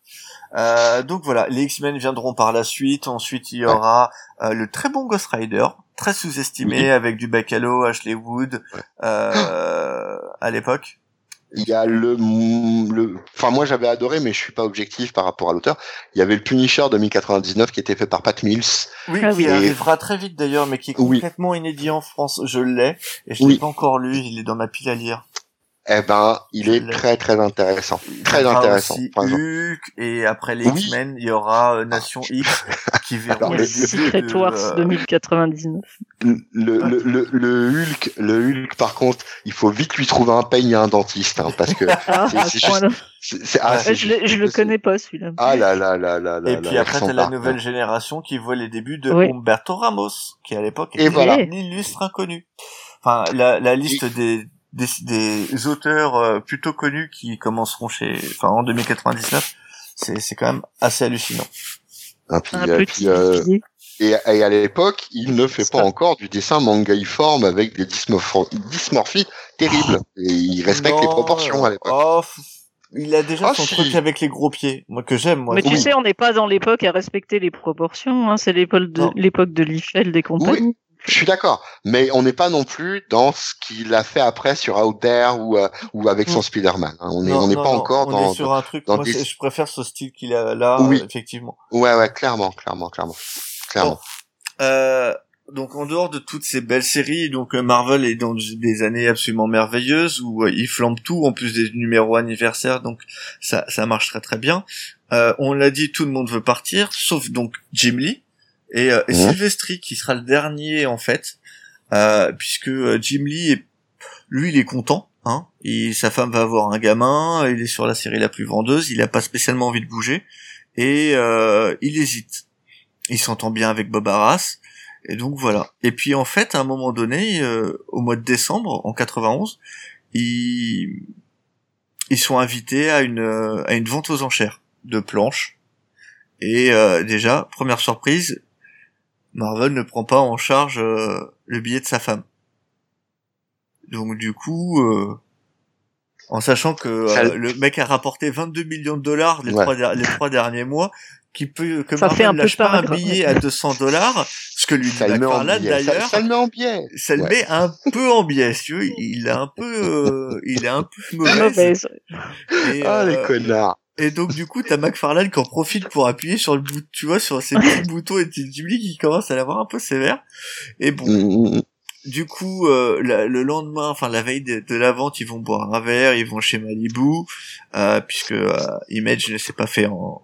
Euh, donc voilà, les X-Men viendront par la suite. Ensuite, il y aura euh, le très bon Ghost Rider, très sous-estimé avec du Bacalo, Ashley Wood euh, à l'époque. Il y a le, le, enfin moi j'avais adoré, mais je suis pas objectif par rapport à l'auteur. Il y avait le Punisher 2099 qui était fait par Pat Mills. Oui, ah qui arrivera très vite d'ailleurs, mais qui est complètement inédit en France. Je l'ai et je l'ai pas encore lu. Il est dans ma pile à lire eh ben, il est très très intéressant, très intéressant. Aussi Hulk et après les X-Men, il y aura euh, Nation X qui verra le, Secret Wars 2099. Le, le, le, le, Hulk, le Hulk par contre, il faut vite lui trouver un peigne et un dentiste, hein, parce que ah, c'est ah, je, je le connais pas celui-là. Ah là là là là là. Et puis après t'as la nouvelle génération qui voit les débuts de Humberto Ramos, qui à l'époque était voilà. un illustre inconnu. Enfin, la, la liste des des, des auteurs euh, plutôt connus qui commenceront chez, enfin en 2099, c'est c'est quand même assez hallucinant. Ah, puis, euh, et, et, à l'époque, il ne fait pas encore du dessin mangaiforme avec des dysmorphies terribles. Et il respecte les proportions à l'époque. Oh, il a déjà oh, son truc avec les gros pieds, moi que j'aime. Moi. Mais tu sais, on n'est pas dans l'époque à respecter les proportions. Hein. C'est l'époque de l'époque de Liefeld des compagnies. Je suis d'accord, mais on n'est pas non plus dans ce qu'il a fait après sur Out There ou euh, ou avec son. Spider-Man. Hein. On n'est on n'est pas encore on dans est sur un truc. moi, je préfère ce style qu'il a là, oui. effectivement. Ouais, ouais, clairement, clairement, clairement, clairement. Euh, donc en dehors de toutes ces belles séries, donc euh, Marvel est dans des années absolument merveilleuses où euh, il flambe tout en plus des numéros anniversaires, donc ça ça marche très très bien. Euh, on l'a dit, tout le monde veut partir, sauf donc Jim Lee et, euh, Sylvestri qui sera le dernier en fait, puisque Jim Lee est, lui il est content. Hein, et sa femme va avoir un gamin, il est sur la série la plus vendeuse, il a pas spécialement envie de bouger, et il hésite. Il s'entend bien avec Bob Arras, et donc voilà. Et puis en fait, à un moment donné, euh, au mois de décembre, en 91, ils, ils sont invités à une, euh, à une vente aux enchères de planches. Et euh, déjà, première surprise, Marvel ne prend pas en charge le billet de sa femme. Donc du coup, en sachant que le mec a rapporté 22 millions de dollars les, trois, les trois derniers mois, qui peut que ça Marvel lâche pas un billet à 200 dollars, ce que lui dit McFarlane d'ailleurs. Ça, le met en biais. Ça le met un peu en biais, tu vois, il est un peu, euh, il est un peu mauvais. Et, ah les euh, connards. Et donc du coup, t'as McFarlane qui en profite pour appuyer sur le bout, tu vois, sur ces petits boutons et Ghibli qui commence à l'avoir un peu sévère. Et bon. Mm, mm, mm. Du coup, euh, le lendemain, enfin la veille de, la vente, ils vont boire un verre, ils vont chez Malibu, euh, puisque euh, Image ne s'est pas fait en,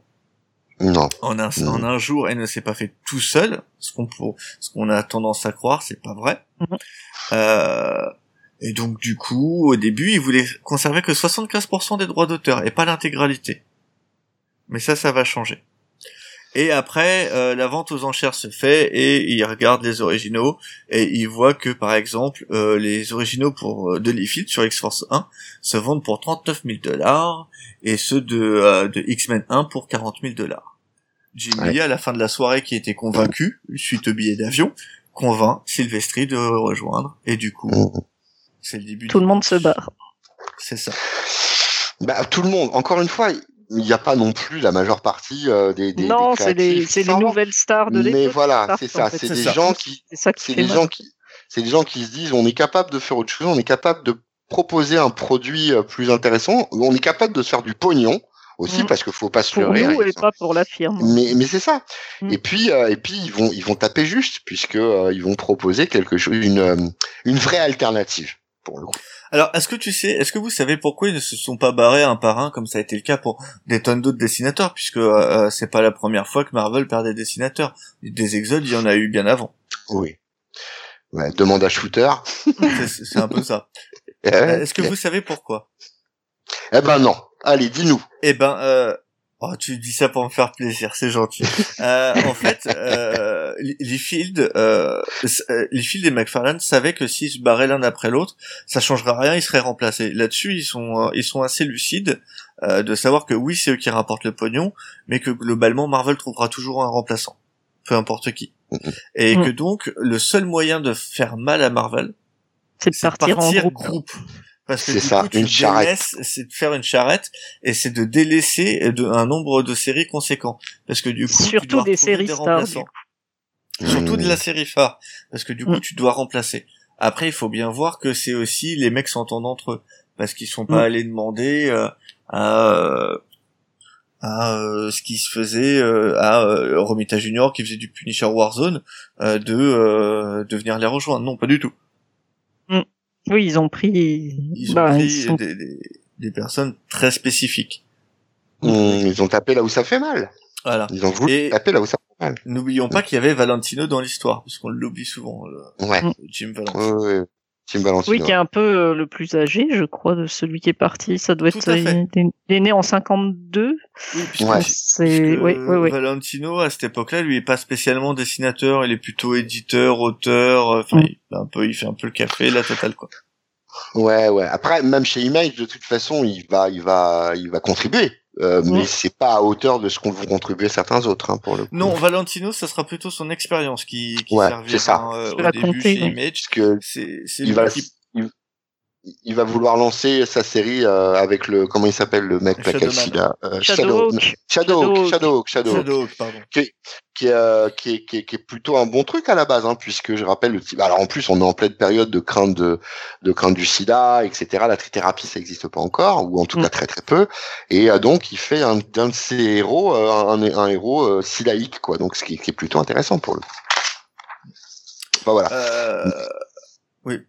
non. En un, en un jour, elle ne s'est pas fait tout seul. Ce qu'on ce qu'on a tendance à croire, c'est pas vrai. Euh, et donc du coup, au début, ils voulaient conserver que 75% des droits d'auteur et pas l'intégralité. Mais ça, ça va changer. Et après, euh, la vente aux enchères se fait et ils regardent les originaux et ils voient que par exemple euh, les originaux pour euh, de Liefeld sur X-Force 1 se vendent pour 39 000 dollars et ceux de, euh, de X-Men 1 pour 40 000 dollars. Jimmy, à la fin de la soirée, qui était convaincu, suite au billet d'avion, convainc Sylvestri de rejoindre. Et du coup, mmh. C'est le début. Tout le monde se barre. C'est ça. Bah, tout le monde. Encore une fois, il n'y a pas non plus la majeure partie euh, des, des non c'est les c'est les nouvelles stars de l'époque mais voilà c'est ça c'est des gens qui c'est des gens qui c'est des gens qui se disent on est capable de faire autre chose on est capable de proposer un produit euh, plus intéressant on est capable de se faire du pognon aussi mm. parce qu'il faut pas se pour nous et pas pour la firme mais mais c'est ça mm. et puis euh, et puis ils vont ils vont taper juste puisque ils vont proposer quelque chose une une vraie alternative pour le coup alors, est-ce que tu sais, est-ce que vous savez pourquoi ils ne se sont pas barrés un par un comme ça a été le cas pour des tonnes d'autres dessinateurs, puisque euh, euh, c'est pas la première fois que Marvel perd des dessinateurs. Des exodes, il y en a eu bien avant. Oui. Ouais, demande à Shooter. c'est un peu ça. Euh, est-ce que vous savez pourquoi? Eh ben non. Allez, dis-nous. Eh ben, euh, Oh, tu dis ça pour me faire plaisir, c'est gentil. euh, en fait, euh, Liefeld, euh, euh Liefeld et McFarlane savaient que s'ils se barraient l'un après l'autre, ça changerait rien, ils seraient remplacés. Là-dessus, ils sont, euh, ils sont assez lucides euh, de savoir que oui, c'est eux qui rapportent le pognon, mais que globalement, Marvel trouvera toujours un remplaçant, peu importe qui, et mm. que donc le seul moyen de faire mal à Marvel, c'est de partir, en groupe. Parce que c'est ça, une charrette. C'est de faire une charrette et c'est de délaisser de, un nombre de séries conséquent. Parce que du coup, surtout des séries stars. Surtout de la série phare. Parce que du coup, mm. tu dois remplacer. Après, il faut bien voir que c'est aussi les mecs s'entendent entre eux. Parce qu'ils sont pas mm. allés demander euh, à, euh, à euh, ce qui se faisait à Romita Junior qui faisait du Punisher Warzone de, de venir les rejoindre. Non, pas du tout. Oui, ils ont pris, ils ont bah, pris des, des, personnes très spécifiques. Mmh, ils ont tapé là où ça fait mal. Voilà. Ils ont voulu taper là où ça fait mal. N'oublions pas qu'il y avait Valentino dans l'histoire, puisqu'on l'oublie souvent. ouais. Jim Valentino. Ouais, ouais. Oui, qui est un peu euh, le plus âgé, je crois, de celui qui est parti. Ça doit être. Il est né en 52. Oui, ouais. c'est. Oui, oui, Valentino, à cette époque-là, lui est pas spécialement dessinateur. Il est plutôt éditeur, auteur. Euh, enfin, mm. il, un peu, il fait un peu le café, la totale, quoi. Ouais, ouais. Après, même chez Image, de toute façon, il va, il va, il va contribuer. Euh, mais c'est pas à hauteur de ce qu'on vont contribuer certains autres hein, pour le coup. Non, Valentino, ça sera plutôt son expérience qui, qui ouais, servira ça. Euh, au début chez Image. que c'est, il va, il va vouloir lancer sa série euh, avec le comment il s'appelle le mec là, euh, Shadow Shadow Shadow Shadow pardon. Qui, qui, euh, qui, est, qui, est, qui, est, plutôt un bon truc à la base, hein, puisque je rappelle le type. Alors en plus, on est en pleine période de crainte de, de crainte du SIDA, etc. La trithérapie, ça n'existe pas encore, ou en tout cas mm. très très peu. Et euh, donc, il fait un, d'un de ses héros, un, un, héros euh, sidaïque, quoi. Donc, ce qui, qui, est plutôt intéressant pour le. Enfin voilà. Oui.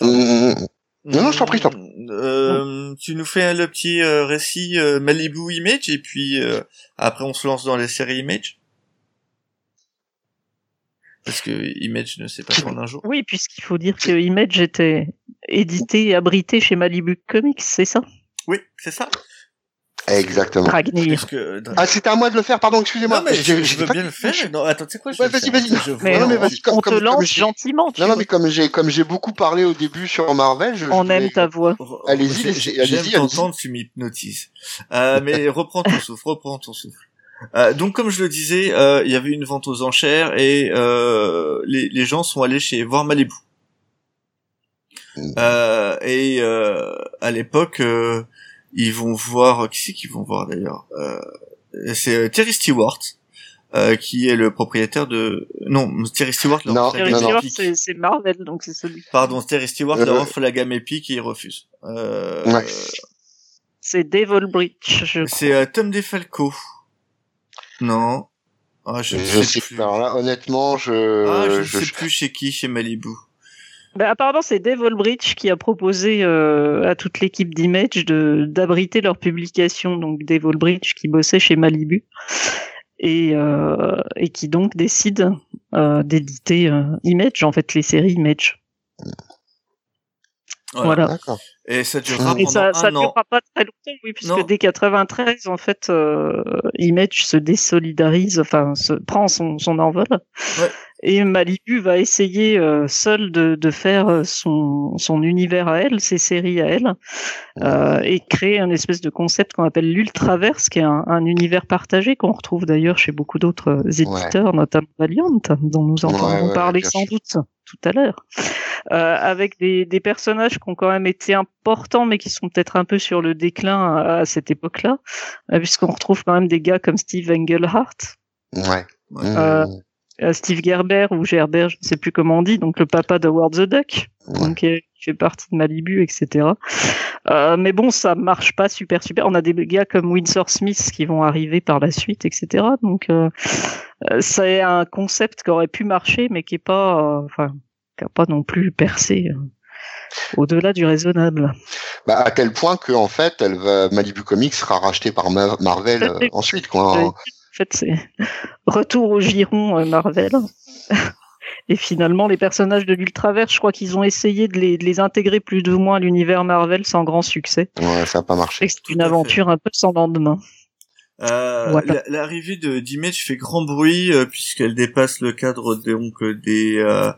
Mm, mm, non, non, je t'en prie, je euh, tu nous fais le petit euh, récit euh, Malibu Image et puis euh, après on se lance dans les séries Image. Parce que Image ne sait pas prendre un jour. Oui, puisqu'il faut dire que Image était édité et abrité chez Malibu Comics, c'est ça? Oui, c'est ça. Exactement. Que... Ah, c'était à moi de le faire, pardon, excusez-moi. mais je, je veux bien le faire. Non, attends, tu sais quoi ouais, Vas-y, vas-y. Non, mais vas-y. On te lance gentiment. Non, non, mais comme j'ai comme j'ai beaucoup parlé au début sur Marvel, je, on aime ta voix. Allez-y, allez-y. J'aime t'entendre, tu m'hypnotises. Euh, mais reprends ton souffle, reprends ton souffle. Euh, donc comme je le disais, euh, il y avait une vente aux enchères et euh, les, les gens sont allés chez voir Malibu. Mm. Euh, et euh, à l'époque, euh, ils vont voir qui c'est qu'ils vont voir d'ailleurs euh, c'est euh, Terry Stewart euh, qui est le propriétaire de non Terry Stewart non, Terry Stewart c'est Marvel donc c'est celui pardon Terry Stewart leur offre la gamme Epic et il refuse euh, ouais. c'est Devil Bridge c'est euh, Tom DeFalco non ah, je, je sais, plus. Alors là, honnêtement, je. Ah, je, je sais plus chez qui, chez Malibu. Bah, apparemment, c'est Dave Bridge qui a proposé euh, à toute l'équipe d'Image de d'abriter leur publication. Donc Dave Bridge qui bossait chez Malibu et euh, et qui donc décide euh, d'éditer euh, Image, en fait les séries Image. Voilà. Et ça durera pendant et ça, ça durera pas très longtemps, oui, puisque dès 93, en fait, euh, Image se désolidarise, enfin, se prend son, son envol. Ouais. Et Malibu va essayer euh, seul de, de faire euh, son, son univers à elle, ses séries à elle, euh, et créer un espèce de concept qu'on appelle l'ultraverse, qui est un, un univers partagé qu'on retrouve d'ailleurs chez beaucoup d'autres éditeurs, notamment Valiant, dont nous entendrons parler sans doute tout à l'heure, euh, avec des, des, personnages qui ont quand même été importants, mais qui sont peut-être un peu sur le déclin à, cette époque-là, euh, puisqu'on retrouve quand même des gars comme Steve Englehart. Ouais. Euh, mmh. Euh, Steve Gerber ou Gerber, je ne sais plus comment on dit, donc le papa de the Duck, donc qui fait partie de Malibu, etc. Euh, mais bon, ça marche pas super super. On a des gars comme Winsor Smith qui vont arriver par la suite, etc. Donc euh, euh, c'est un concept qui aurait pu marcher, mais qui est pas, enfin, qui a pas non plus percé au-delà du raisonnable. Bah, à tel point que en fait, elle va, Malibu Comics sera racheté par Marvel ensuite, quoi fait, c'est retour au giron euh, Marvel. Et finalement, les personnages de l'Ultraverse, je crois qu'ils ont essayé de les, de les, intégrer plus ou moins à l'univers Marvel sans grand succès. Ouais, ça n'a pas marché. C'est une aventure un peu sans lendemain. Euh, L'arrivée de d'Image fait grand bruit euh, puisqu'elle dépasse le cadre donc des euh,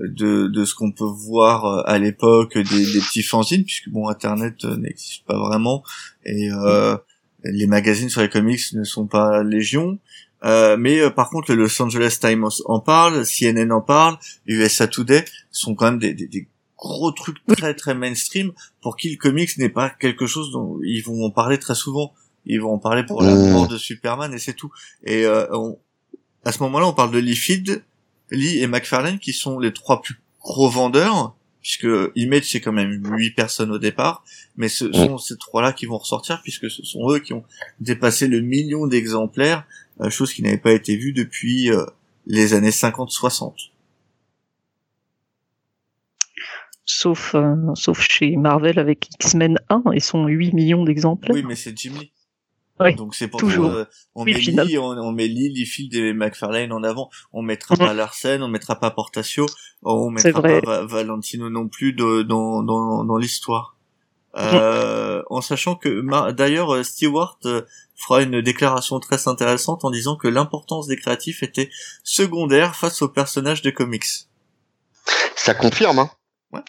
de, de ce qu'on peut voir à l'époque des, des, petits fanzines puisque bon Internet n'existe pas vraiment et euh, les magazines sur les comics ne sont pas légion. Euh, mais euh, par contre, le Los Angeles Times en parle, CNN en parle, USA Today sont quand même des, des, des gros trucs très très mainstream pour qui le comics n'est pas quelque chose dont ils vont en parler très souvent. Ils vont en parler pour la mmh. mort de Superman et c'est tout. Et euh, à ce moment-là, on parle de Lee Field, Lee et McFarlane qui sont les trois plus gros vendeurs puisque Image c'est quand même huit personnes au départ, mais ce sont ces trois-là qui vont ressortir puisque ce sont eux qui ont dépassé le million d'exemplaires, euh, chose qui n'avait pas été vue depuis euh, les années 50-60. Sauf, euh, sauf chez Marvel avec X-Men 1 et son 8 millions d'exemplaires. Oui, mais c'est Jimmy. Donc c'est pour toujours. Euh, on, met Lee, on, on, met Lee Field et McFarlane en avant. On mettra pas Larsen, on mettra pas Portacio, on mettra pas Valentino non plus de, dans dans, dans l'histoire. Euh, en sachant que d'ailleurs euh, Stewart euh, fera une déclaration très intéressante en disant que l'importance des créatifs était secondaire face aux personnages de comics. Ça confirme, hein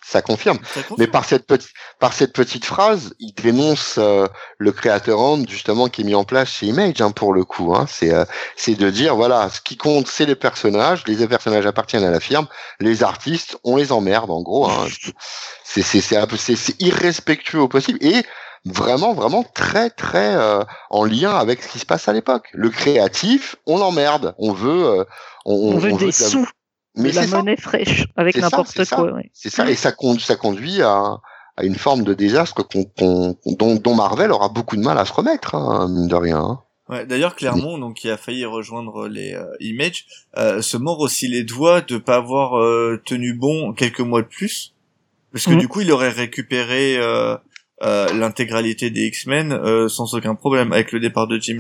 Ça, confirme. Mais par cette petite par cette petite phrase, il dénonce euh, le créateur hand justement qui est mis en place chez Image hein, pour le coup. Hein. C'est euh, c'est de dire voilà, ce qui compte c'est les personnages, les personnages appartiennent à la firme, les artistes on les emmerde en gros. Hein. C'est c'est c'est c'est irrespectueux au possible et vraiment vraiment très très euh, en lien avec ce qui se passe à l'époque. Le créatif, on l'emmerde, on veut on, veut des sous mais la monnaie fraîche avec n'importe quoi. C'est ça, et ça, ça conduit à, à une forme de désastre qu'on, dont, dont, Marvel aura beaucoup de mal à se remettre, hein, mine de rien. Hein. Ouais, d'ailleurs Clermont, donc qui a failli rejoindre les euh, Image, euh, se mord aussi les doigts de pas avoir euh, tenu bon quelques mois de plus, parce que mhm. du coup il aurait récupéré euh, l'intégralité des X-Men sans aucun problème avec le départ de Jim.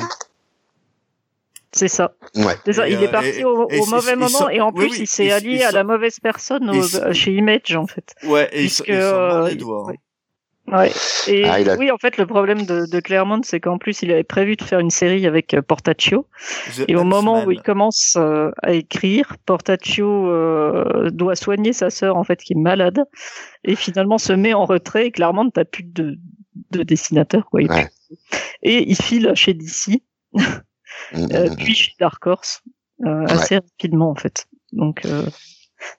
C'est ça. Ouais. il est parti au, mauvais moment et en plus il s'est allié à la mauvaise personne chez Image en fait. Ouais, et Puisque, il s'en les doigts. Ouais. Et ah, oui, en fait, le problème de, de Claremont, c'est qu'en plus, il avait prévu de faire une série avec euh, Portaccio. et au moment où il commence euh, à écrire, Portaccio euh, doit soigner sa sœur, en fait, qui est malade, et finalement se met en retrait. Et Claremont n'a plus de, de dessinateur, quoi. Et il file chez DC. Mm, mm, mm, puis chez Dark Horse assez rapidement en fait. Donc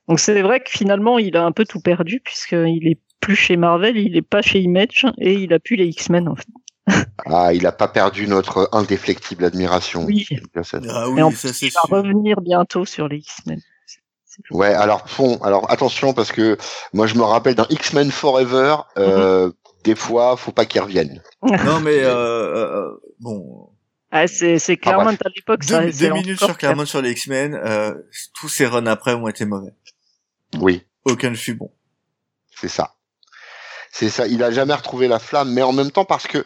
donc c'est vrai que finalement il a un peu tout perdu puisqu'il est plus chez Marvel, il est pas chez Image et il a plus les X-Men en fait. ah, il a pas perdu notre indéflectible admiration. Oui. Ah oui, et en plus, il va revenir bientôt sur les X-Men. Ouais, alors bon, alors attention parce que moi je me rappelle d'un X-Men Forever. Euh, mm-hmm. Des fois, faut pas qu'il revienne. non mais euh, euh, bon, ah, c'est, c'est Claremont à l'époque. Deux, deux minutes sur Claremont sur les X-Men, euh, tous ces runs après ont été mauvais. Oui. Aucun ne fut bon. C'est ça. C'est ça. Il a jamais retrouvé la flamme, mais en même temps parce que,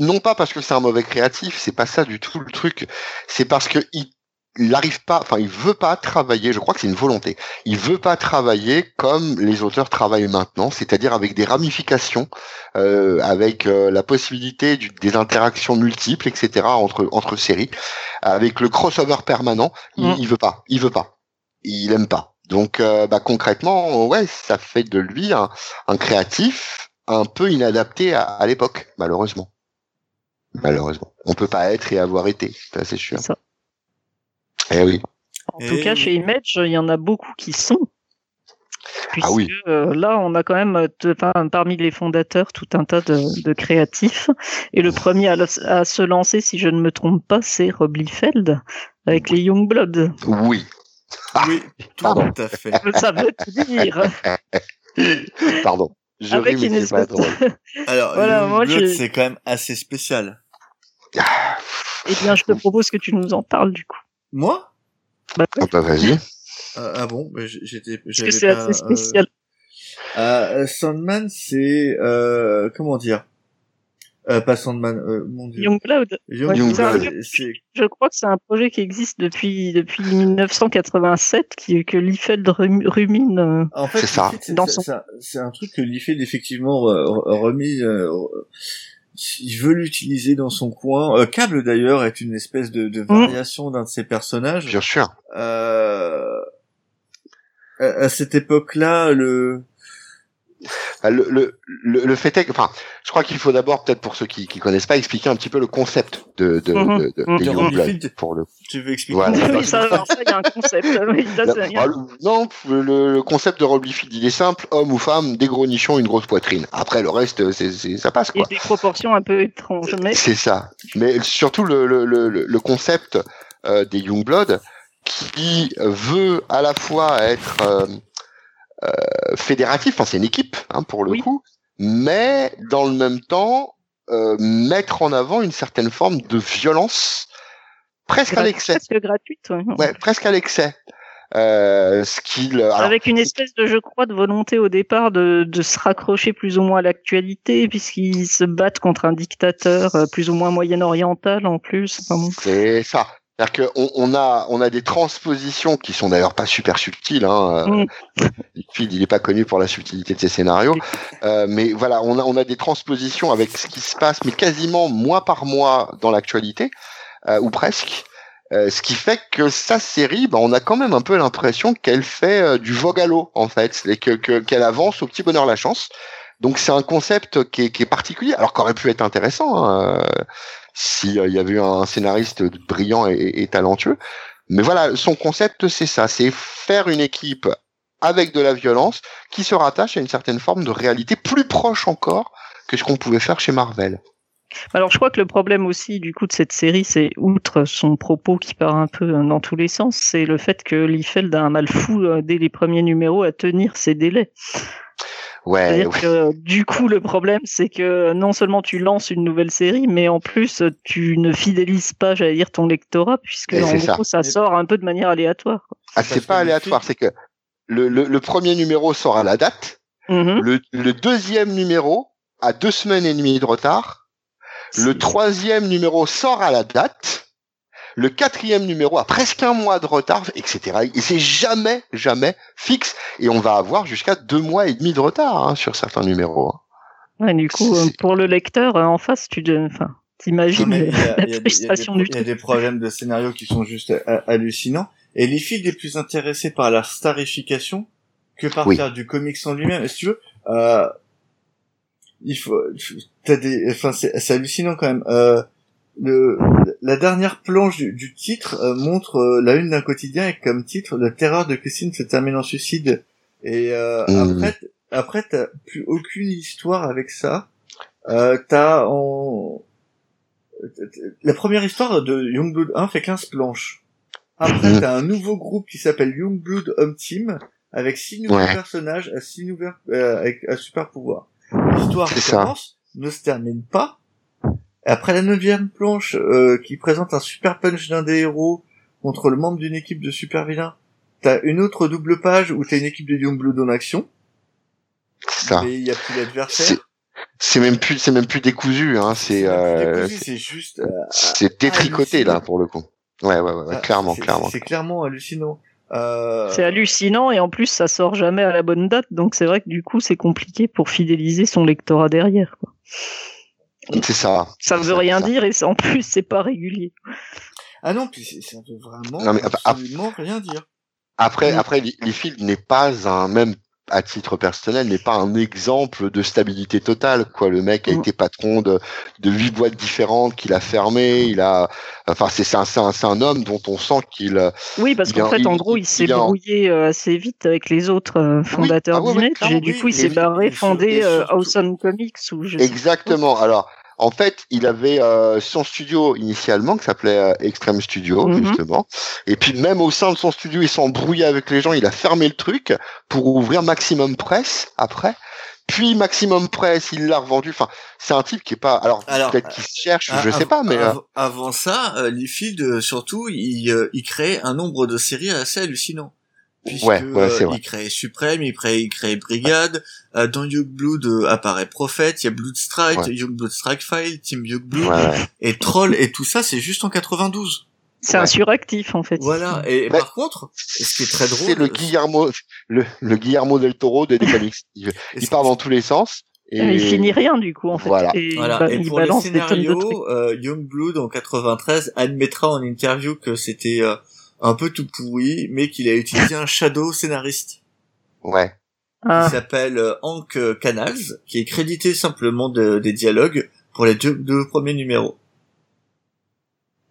non pas parce que c'est un mauvais créatif, c'est pas ça du tout le truc. C'est parce que il il n'arrive pas, enfin, il veut pas travailler. Je crois que c'est une volonté. Il veut pas travailler comme les auteurs travaillent maintenant, c'est-à-dire avec des ramifications, euh, avec euh, la possibilité des interactions multiples, etc. entre entre séries, avec le crossover permanent. Il, mm. il veut pas. Il veut pas. Il aime pas. Donc, euh, bah, concrètement, ouais, ça fait de lui un, un créatif un peu inadapté à, à l'époque, malheureusement. Malheureusement, on peut pas être et avoir été, c'est sûr. Ça. Eh oui. En tout cas, chez Image, il y en a beaucoup qui sont. Puisque ah oui. Euh, là, on a quand même, euh, parmi les fondateurs, tout un tas de, créatifs. Et le premier à, se lancer, si je ne me trompe pas, c'est Rob Liefeld avec les Youngbloods. Oui. oui, tout à fait. Ça veut tout dire. Pardon. Je avec ris, mais pas drôle. Alors, voilà, c'est quand même assez spécial. Eh bien, je te propose que tu nous en parles du coup. Moi? Bah, ah bah vas-y. Ah, ah, bon, bah, j'étais. Parce que c'est assez spécial. Euh, euh, Sandman, c'est euh, comment dire? Euh, Pas Sandman, euh, mon dieu. Youngblood. Youngblood. Je crois que c'est un projet qui existe depuis depuis 1987, qui, que Liefeld rumine. Euh, en fait, c'est ça. C'est un truc que Liefeld effectivement remis il veut l'utiliser dans son coin. Euh, Cable d'ailleurs est une espèce de, de mm. variation d'un de ses personnages. Bien sûr. Euh, à, cette époque-là, le le, le, le, fait est que, enfin, je crois qu'il faut d'abord, peut-être pour ceux qui qui connaissent pas, expliquer un petit peu le concept de de, de, de, de pour le. Tu veux expliquer voilà. Oui, ça, ça, il y a un concept. non, le, concept de Rob Liefeld, il est simple homme ou femme, des gros nichons, une grosse poitrine. Après, le reste, c'est ça passe quoi. Et des proportions un peu étranges, mais. C'est ça. Mais surtout le le le, le concept euh, des Youngblood qui veut à la fois être euh, fédératif, enfin c'est une équipe hein, pour le coup, mais dans le même temps euh, mettre en avant une certaine forme de violence presque à l'excès. Presque gratuite. Ouais, presque à l'excès. Euh, ce qu'il avec une espèce de je crois de volonté au départ de, de se raccrocher plus ou moins à l'actualité puisqu'ils se battent contre un dictateur euh, plus ou moins moyen-oriental en plus enfin c'est ça c'est-à-dire qu'on on a, on a des transpositions qui sont d'ailleurs pas super subtiles. Hein. Mm. il n'est pas connu pour la subtilité de ses scénarios. Euh, mais voilà, on a, on a des transpositions avec ce qui se passe, mais quasiment mois par mois dans l'actualité, euh, ou presque. Euh, ce qui fait que sa série, bah, on a quand même un peu l'impression qu'elle fait euh, du vogue à l'eau en fait, et que qu'elle avance au petit bonheur la chance. Donc c'est un concept qui est, qui est particulier, alors qu'aurait pu être intéressant hein, euh, s'il y avait eu un scénariste brillant et, et talentueux. Mais voilà, son concept c'est ça, c'est faire une équipe avec de la violence qui se rattache à une certaine forme de réalité plus proche encore que ce qu'on pouvait faire chez Marvel. Alors je crois que le problème aussi du coup de cette série, c'est outre son propos qui part un peu dans tous les sens, c'est le fait que Liefeld a un mal fou euh, dès les premiers numéros à tenir ses délais. Ouais. Que, du coup, le problème, c'est que non seulement tu lances une nouvelle série, mais en plus, tu ne fidélises pas, j'allais dire, ton lectorat, puisque en gros, ça, sort un peu de manière aléatoire. Ah, c'est pas aléatoire, c'est que le, le, premier numéro sort à la date, mm-hmm. le, le deuxième numéro a deux semaines et demie de retard, le troisième numéro sort à la date. Le quatrième numéro a presque un mois de retard, etc. Et c'est jamais, jamais fixe. Et on va avoir jusqu'à deux mois et demi de retard hein, sur certains numéros. Hein. Ouais, du coup, euh, pour le lecteur, euh, en face, tu enfin, t'imagines la frustration du Il y a des problèmes de scénario qui sont juste hallucinants. Et les fils les plus intéressés par la starification que par faire du comics en lui-même. Si tu veux, euh, il faut t'as des enfin c'est hallucinant quand même euh, le la dernière planche du, titre euh, montre euh, la une d'un quotidien avec comme titre la terreur de Christine se termine en suicide et euh, mmh. après après t'as plus aucune histoire avec ça euh, t'as en la première histoire de Youngblood 1 fait 15 planches après mmh. t'as un nouveau groupe qui s'appelle Youngblood Home Team avec six nouveaux personnages à six nouveaux avec un super pouvoir L'histoire commence, ne se termine pas. Après la neuvième planche, euh, qui présente un super punch d'un des héros contre le membre d'une équipe de super vilains, t'as une autre double page où t'as une équipe de Youngblood en action. Ça. Mais il y a plus d'adversaire. C'est même plus, c'est même plus décousu, hein. C'est, euh, c'est juste. Euh, c'est détricoté là pour le coup. Ouais, ouais, ouais, ah, clairement, clairement. C'est clairement hallucinant. Euh, c'est hallucinant et en plus ça sort jamais à la bonne date, donc c'est vrai que du coup c'est compliqué pour fidéliser son lectorat derrière. C'est ça. Ça veut rien dire et en plus c'est pas régulier. Ah non, puis ça veut vraiment absolument rien dire. Après, après, les n'est pas un même à titre personnel n'est pas un exemple de stabilité totale quoi. Le mec a mm. été patron de de huit boîtes différentes qu'il a fermé il a enfin c'est un, homme dont on sent qu'il oui parce qu'en fait en gros il, s'est brouillé euh, assez vite avec les autres euh, fondateurs ah et du coup il s'est barré fondé euh, Awesome Comics ou exactement. Alors en fait, il avait euh, son studio initialement qui s'appelait euh, Extreme Studio mhm. justement. Et puis même au sein de son studio, il s'embrouillait avec les gens. Il a fermé le truc pour ouvrir Maximum Press après. Puis Maximum Press, il l'a revendu. Enfin, c'est un type qui est pas. Alors, peut-être qu'il se cherche, je sais pas, mais euh, avant ça, euh, Liefeld surtout, il, il crée un nombre de séries assez hallucinant puisque ouais, euh, il crée Suprême, il crée, il crée Brigade, euh, dans Youngblood euh, apparaît Prophet, il y a Blood Strike, ouais. Youngblood Strike File, Team Youngblood, et Troll et tout ça, c'est juste en 92. C'est un suractif en fait. Voilà. Et par contre, ce qui est très drôle, c'est le Guillermo, le, le Guillermo del Toro de comics. il, il part dans tous les sens. Et... il finit rien du coup en fait. Voilà. Et, voilà. et pour les scénarios, euh, Youngblood en 93 admettra en interview que c'était un peu tout pourri, mais qu'il a utilisé un shadow scénariste. Ouais. Ah. Qui s'appelle euh, Hank Canals, qui est crédité simplement de, des dialogues pour les deux, deux premiers numéros.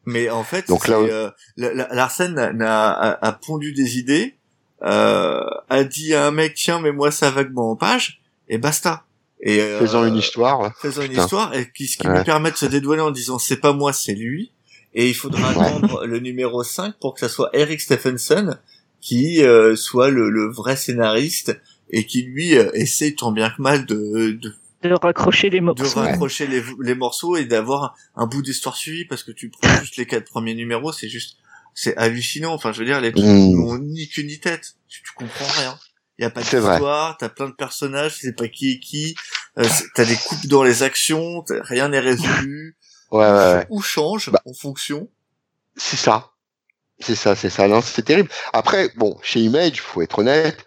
Mais en fait, Donc là, euh, Larsen a, a, pondu des idées, euh, a dit à un mec tiens mais moi ça vaguement en page et basta. Et euh, faisant une histoire. Faisant une histoire et qui, ce qui lui permet de se dédouaner en disant c'est pas moi c'est lui et il faudra attendre le numéro 5 pour que ça soit Eric Stephenson qui euh, soit le, le, vrai scénariste et qui lui euh, essaie tant bien que mal de, de de raccrocher les morceaux, de raccrocher les, les, morceaux et d'avoir un, bout d'histoire suivi parce que tu prends juste les quatre premiers numéros, c'est juste c'est hallucinant. Enfin, je veux dire, les trucs mmh. n'ont ni queue ni tête. Tu, tu comprends rien. Il y a pas d'histoire, t'as plein de personnages, tu sais pas qui est qui. Euh, t'as des coupes dans les actions, rien n'est résolu. Ouais, ouais, Ou change bah, en fonction. C'est ça. C'est ça, c'est ça. Non, c'est terrible. Après, bon, chez Image, faut être honnête,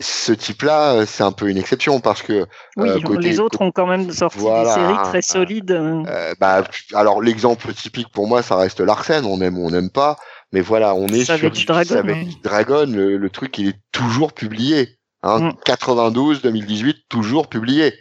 ce type-là, c'est un peu une exception parce que oui, les autres ont quand même sorti des séries très solides. bah, alors l'exemple typique pour moi, ça reste Larsen. On aime ou on n'aime pas, mais voilà, on est sur Dragon. Dragon, le, truc, il est toujours publié. Hein, 92, 2018, toujours publié.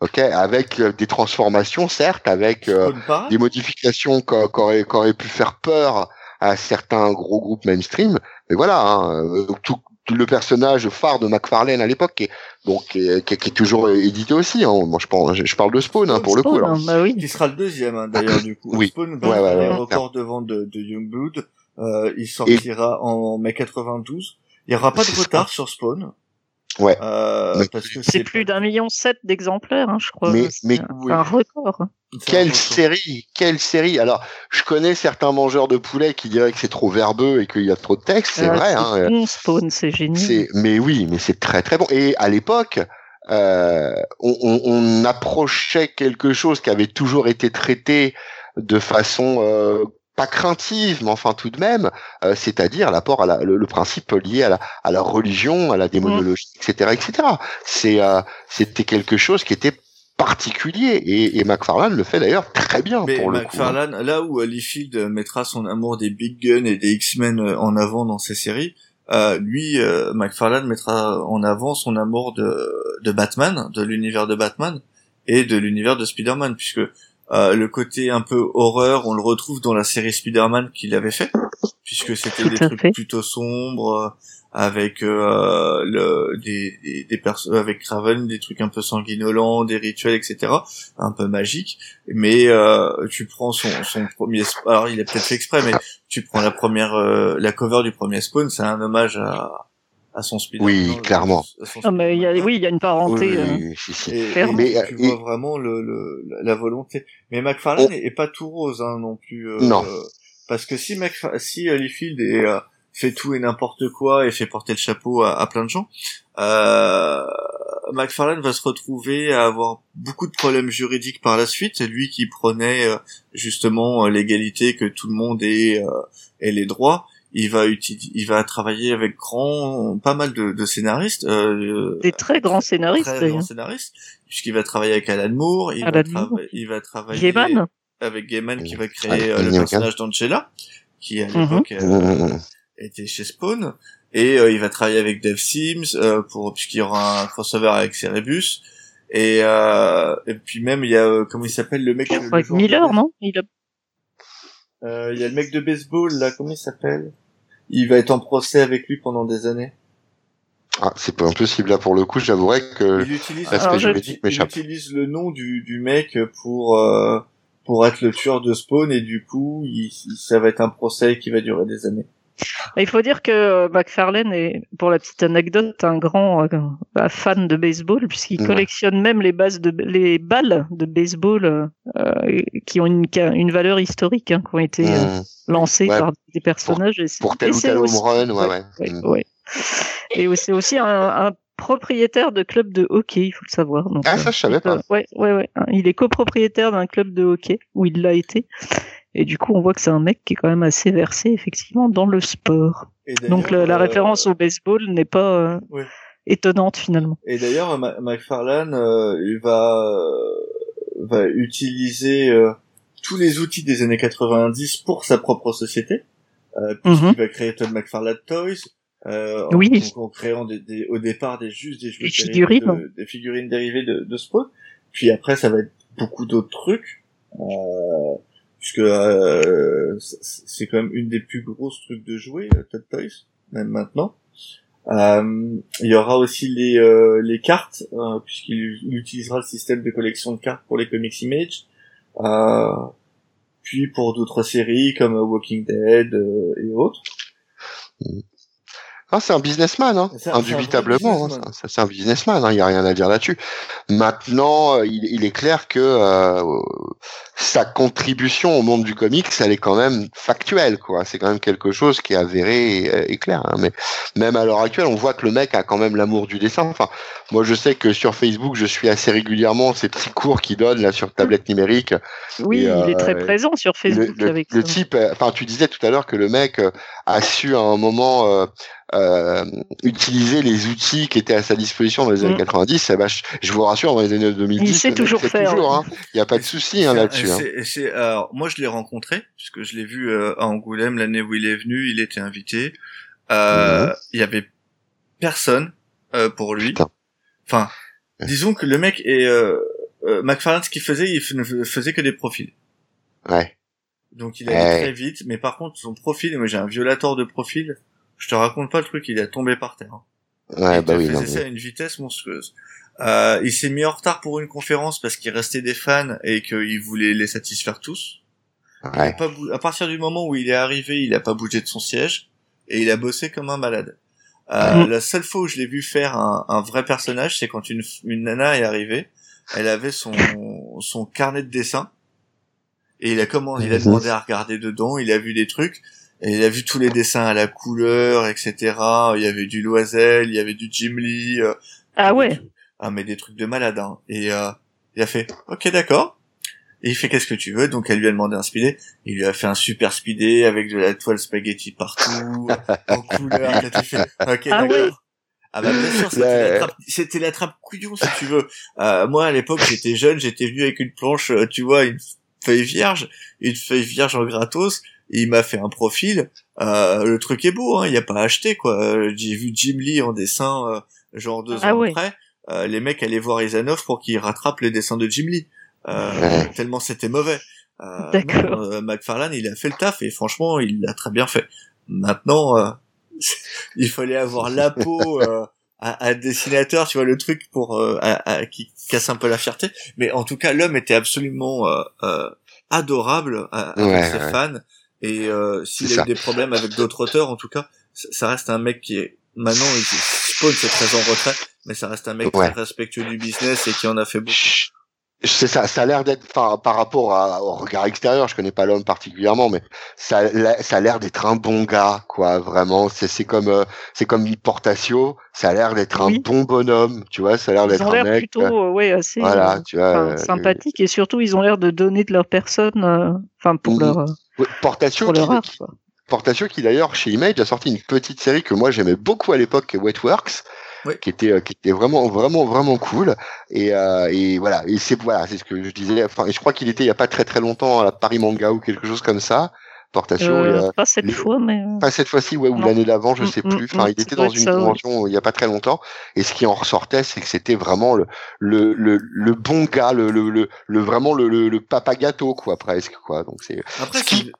Ok, avec euh, des transformations, certes, avec euh, des modifications qui auraient, pu faire peur à certains gros groupes mainstream. Mais voilà, hein, euh, tout, le personnage phare de McFarlane à l'époque, donc qui est, qui, est, toujours édité aussi. Hein. Moi, je parle, je parle de Spawn hein, pour le coup. Alors. Bah oui. Qui sera le deuxième hein, d'ailleurs du coup. oui. Spawn va ouais, ouais, record de vente de, de Youngblood. Euh, il sortira en mai 92. Il y aura pas de retard sur Spawn. Ouais. Euh, c'est plus d'un million sept d'exemplaires, hein, je crois. Mais, mais un record. Quelle série, quelle série. Alors, je connais certains mangeurs de poulet qui diraient que c'est trop verbeux et qu'il y a trop de texte. C'est ah, vrai. Hein. Bon, Spawn, c'est génial. Mais oui, mais c'est très très bon. Et à l'époque, euh, on, on, on, approchait quelque chose qui avait toujours été traité de façon euh, pas craintive, mais enfin tout de même, euh, c'est-à-dire l'apport à la, le, principe lié à la, à la religion, à la démonologie, etc., etc. C'est, euh, c'était quelque chose qui était particulier et, et McFarlane le fait d'ailleurs très bien mais pour le McFarlane, coup. là où Liefeld mettra son amour des big guns et des X-Men euh, en avant dans ses séries, euh, lui, euh, McFarlane mettra en avant son amour de, de Batman, de l'univers de Batman et de l'univers de Spider-Man, puisque euh, le côté un peu horreur, on le retrouve dans la série Spider-Man qu'il avait fait, puisque c'était des trucs plutôt sombres, euh, avec euh, le, des, des, des avec Craven, des trucs un peu sanguinolents, des rituels, etc., un peu magiques. Mais euh, tu prends son, son premier, alors il a peut-être fait exprès, mais tu prends la première, la cover du premier Spawn, c'est un hommage à à son speed. Oui, clairement. Ah, mais il y a, oui, il y a une parenté. Oui, euh, mais tu vois vraiment le, le, la volonté. Mais McFarlane n'est pas tout rose hein, non plus. Euh, non. parce que si Macfa si Liefeld est, euh, fait tout et n'importe quoi et fait porter le chapeau à, à plein de gens, euh, McFarlane va se retrouver à avoir beaucoup de problèmes juridiques par la suite. Lui qui prenait justement l'égalité que tout le monde ait, ait les droits il va utiliser, il va travailler avec grand, pas mal de, de scénaristes, euh, des très grands scénaristes, très grands scénaristes, puisqu'il va travailler avec Alan Moore, il, va, il va travailler avec Gaiman qui va créer euh, le personnage d'Angela, qui à mhm. l'époque euh, était chez Spawn, et euh, il va travailler avec Dave Sims pour puisqu'il y aura un crossover avec Cerebus. Et, et puis même il y a comment il s'appelle le mec avec Miller non? Il a euh, il y a le mec de baseball là, comment il s'appelle? Il va être en procès avec lui pendant des années. Ah, c'est pas impossible là pour le coup, j'avouerais que il utilise, il utilise le nom du, du mec pour euh, pour être le tueur de Spawn et du coup, il, ça va être un procès qui va durer des années. Il faut dire que euh, McFarlane est, pour la petite anecdote, un grand euh, fan de baseball puisqu'il collectionne même les bases de les balles de baseball euh, qui ont une, une valeur historique, hein, qui ont été mmh. lancées par des personnages. Pour, tel ou tel home run, ouais, ouais. ouais, Et c'est aussi un, un, propriétaire de club de hockey, il faut le savoir. Donc, ah ça je savais pas. Ouais, ouais, ouais. Il est copropriétaire d'un club de hockey où il l'a été. Et du coup, on voit que c'est un mec qui est quand même assez versé, effectivement, dans le sport. Donc la, euh, référence au baseball n'est pas euh, étonnante finalement. Et d'ailleurs, McFarlane, euh, il va va utiliser tous les outils des années 90 pour sa propre société, puisqu'il mhm. va créer Todd McFarlane Toys. oui. En, créant des, au départ des juste des, figurines, des figurines dérivées de, de Spawn. Puis après, ça va être beaucoup d'autres trucs. Euh, puisque euh, c'est quand même une des plus grosses trucs de jouer, euh, Todd Toys, même maintenant. Euh, il y aura aussi les, euh, les cartes, euh, puisqu'il utilisera le système de collection de cartes pour les comics Image. puis pour d'autres séries comme Walking Dead et autres. Ah, c'est un businessman, hein. indubitablement. Hein. C'est un businessman, il n'y a rien à dire là-dessus. Maintenant, euh, il, il, est clair que euh, sa contribution au monde du comics, elle est quand même factuelle, quoi. C'est quand même quelque chose qui est avéré et, clair. Hein. Mais même à l'heure actuelle, on voit que le mec a quand même l'amour du dessin. Enfin, moi, je sais que sur Facebook, je suis assez régulièrement ces petits cours qu'il donne là sur tablette numérique. Oui, il est très euh, présent sur Facebook. Le, avec le type, enfin, tu disais tout à l'heure que le mec a su à un moment euh, utiliser les outils qui étaient à sa disposition dans les années 90, mm. eh ben, je, vous rassure, dans les années 2010, il sait toujours faire. Hein. Il n'y a pas de souci hein, là-dessus. Hein. moi, je l'ai rencontré puisque je l'ai vu euh, à Angoulême l'année où il est venu. Il était invité. Euh, il y avait personne euh, pour lui. Enfin, disons que le mec est euh, euh, McFarlane, ce qu'il faisait, il ne faisait que des profils. Ouais. Donc il allait très vite, mais par contre son profil, moi j'ai un violator de profil, je te raconte pas le truc, il est tombé par terre. Hein. Ouais, bah oui. Il faisait ça à une vitesse monstrueuse. Euh, il s'est mis en retard pour une conférence parce qu'il restait des fans et qu'il voulait les satisfaire tous. Ouais. Pas à partir du moment où il est arrivé, il a pas bougé de son siège et il a bossé comme un malade. Euh, La seule fois où je l'ai vu faire un, un vrai personnage, c'est quand une, une nana est arrivée. Elle avait son, son carnet de dessin et il a comment, il a demandé à regarder dedans. Il a vu des trucs et il a vu tous les dessins à la couleur, etc. Il y avait du Loisel, il y avait du Jim Lee. Euh, ah ouais. Ah mais des trucs de malade. Hein. Et euh, il a fait, ok d'accord. Et il fait qu'est-ce que tu veux Donc elle lui a demandé un speedé. Il lui a fait un super speedé avec de la toile spaghetti partout, en couleur. fait, ok ah d'accord. Ah bah bien sûr, c'était la, trappe, couillon si tu veux. Euh, moi à l'époque j'étais jeune, j'étais venu avec une planche, euh, tu vois, une feuille vierge, une feuille vierge en gratos. Et il m'a fait un profil. Euh, le truc est beau, hein, il y a pas à acheter quoi. J'ai vu Jim Lee en dessin, euh, genre deux ah ans après. les mecs allaient voir Isanov pour qu'il rattrape les dessins de Jim Lee. Euh, tellement c'était mauvais. Euh, D'accord. Euh, McFarlane, il a fait le taf et franchement, il l'a très bien fait. Maintenant, il fallait avoir la peau à, à, dessinateur, tu vois, le truc pour à, qui casse un peu la fierté. Mais en tout cas, l'homme était absolument adorable avec ses fans. Et s'il a eu des problèmes avec d'autres auteurs, en tout cas, ça reste un mec qui est maintenant, il Spawn c'est très en retrait, mais ça reste un mec très respectueux du business et qui en a fait beaucoup c'est ça, ça a l'air d'être, enfin, par rapport au regard extérieur, je connais pas l'homme particulièrement, mais ça, ça a l'air d'être un bon gars, quoi, vraiment. C'est, c'est comme, euh, c'est comme Portacio, ça a l'air d'être un bon bonhomme, tu vois, ça a l'air d'être un mec. plutôt, euh, ouais, assez, voilà, euh, tu vois, sympathique et surtout ils ont l'air de donner de leur personne, enfin, pour mmh. leur, Portacio, pour leur qui, d'ailleurs chez Image a sorti une petite série que moi j'aimais beaucoup à l'époque, Wetworks qui était euh, qui était vraiment vraiment vraiment cool. Et, euh, et voilà. Et c'est voilà c'est ce que je disais. Enfin et je crois qu'il était il y a pas très très longtemps à la Paris Manga ou quelque chose comme ça portation euh, pas cette fois mais pas cette fois-ci ouais ou l'année d'avant je mm, sais mm, plus enfin mm, il était dans une convention il y a pas très longtemps et ce qui en ressortait c'est que c'était vraiment le le, le le bon gars le le le, vraiment le, le, papa gâteau quoi presque quoi donc c'est ce qui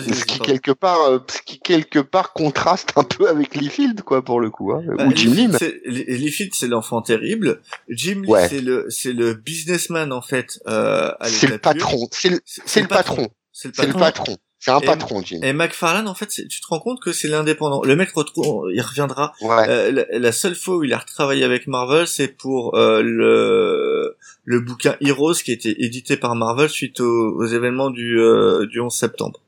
ce qui quelque part, euh, ce qui quelque part contraste un peu avec Liefeld, quoi, pour le coup, hein. Bah, ou Jim Lee. Liefeld, c'est l'enfant terrible. Jim Lee, c'est le, c'est le businessman en fait. Euh, c'est le patron. C'est le, c'est le patron. C'est le patron. C'est un patron, Jim. Et McFarlane, en fait, tu te rends compte que c'est l'indépendant. Le mec retrouve, il reviendra. Euh, la, seule fois où il a retravaillé avec Marvel, c'est pour euh, le le bouquin Heroes qui était édité par Marvel suite aux, aux événements du euh, du 11 septembre.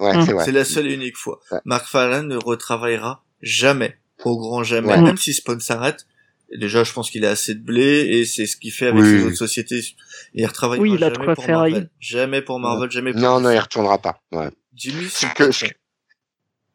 Mmh. c'est la seule et unique fois. Mark Farland ne retravaillera jamais, au grand jamais, même si Spawn s'arrête. Déjà, je pense qu'il a assez de blé et c'est ce qu'il fait avec les autres sociétés. il retravaillera oui, il a jamais, pour Marvel. jamais pour Marvel. Jamais pour Non, non, il retournera pas. Ouais. Jimmy, c'est que,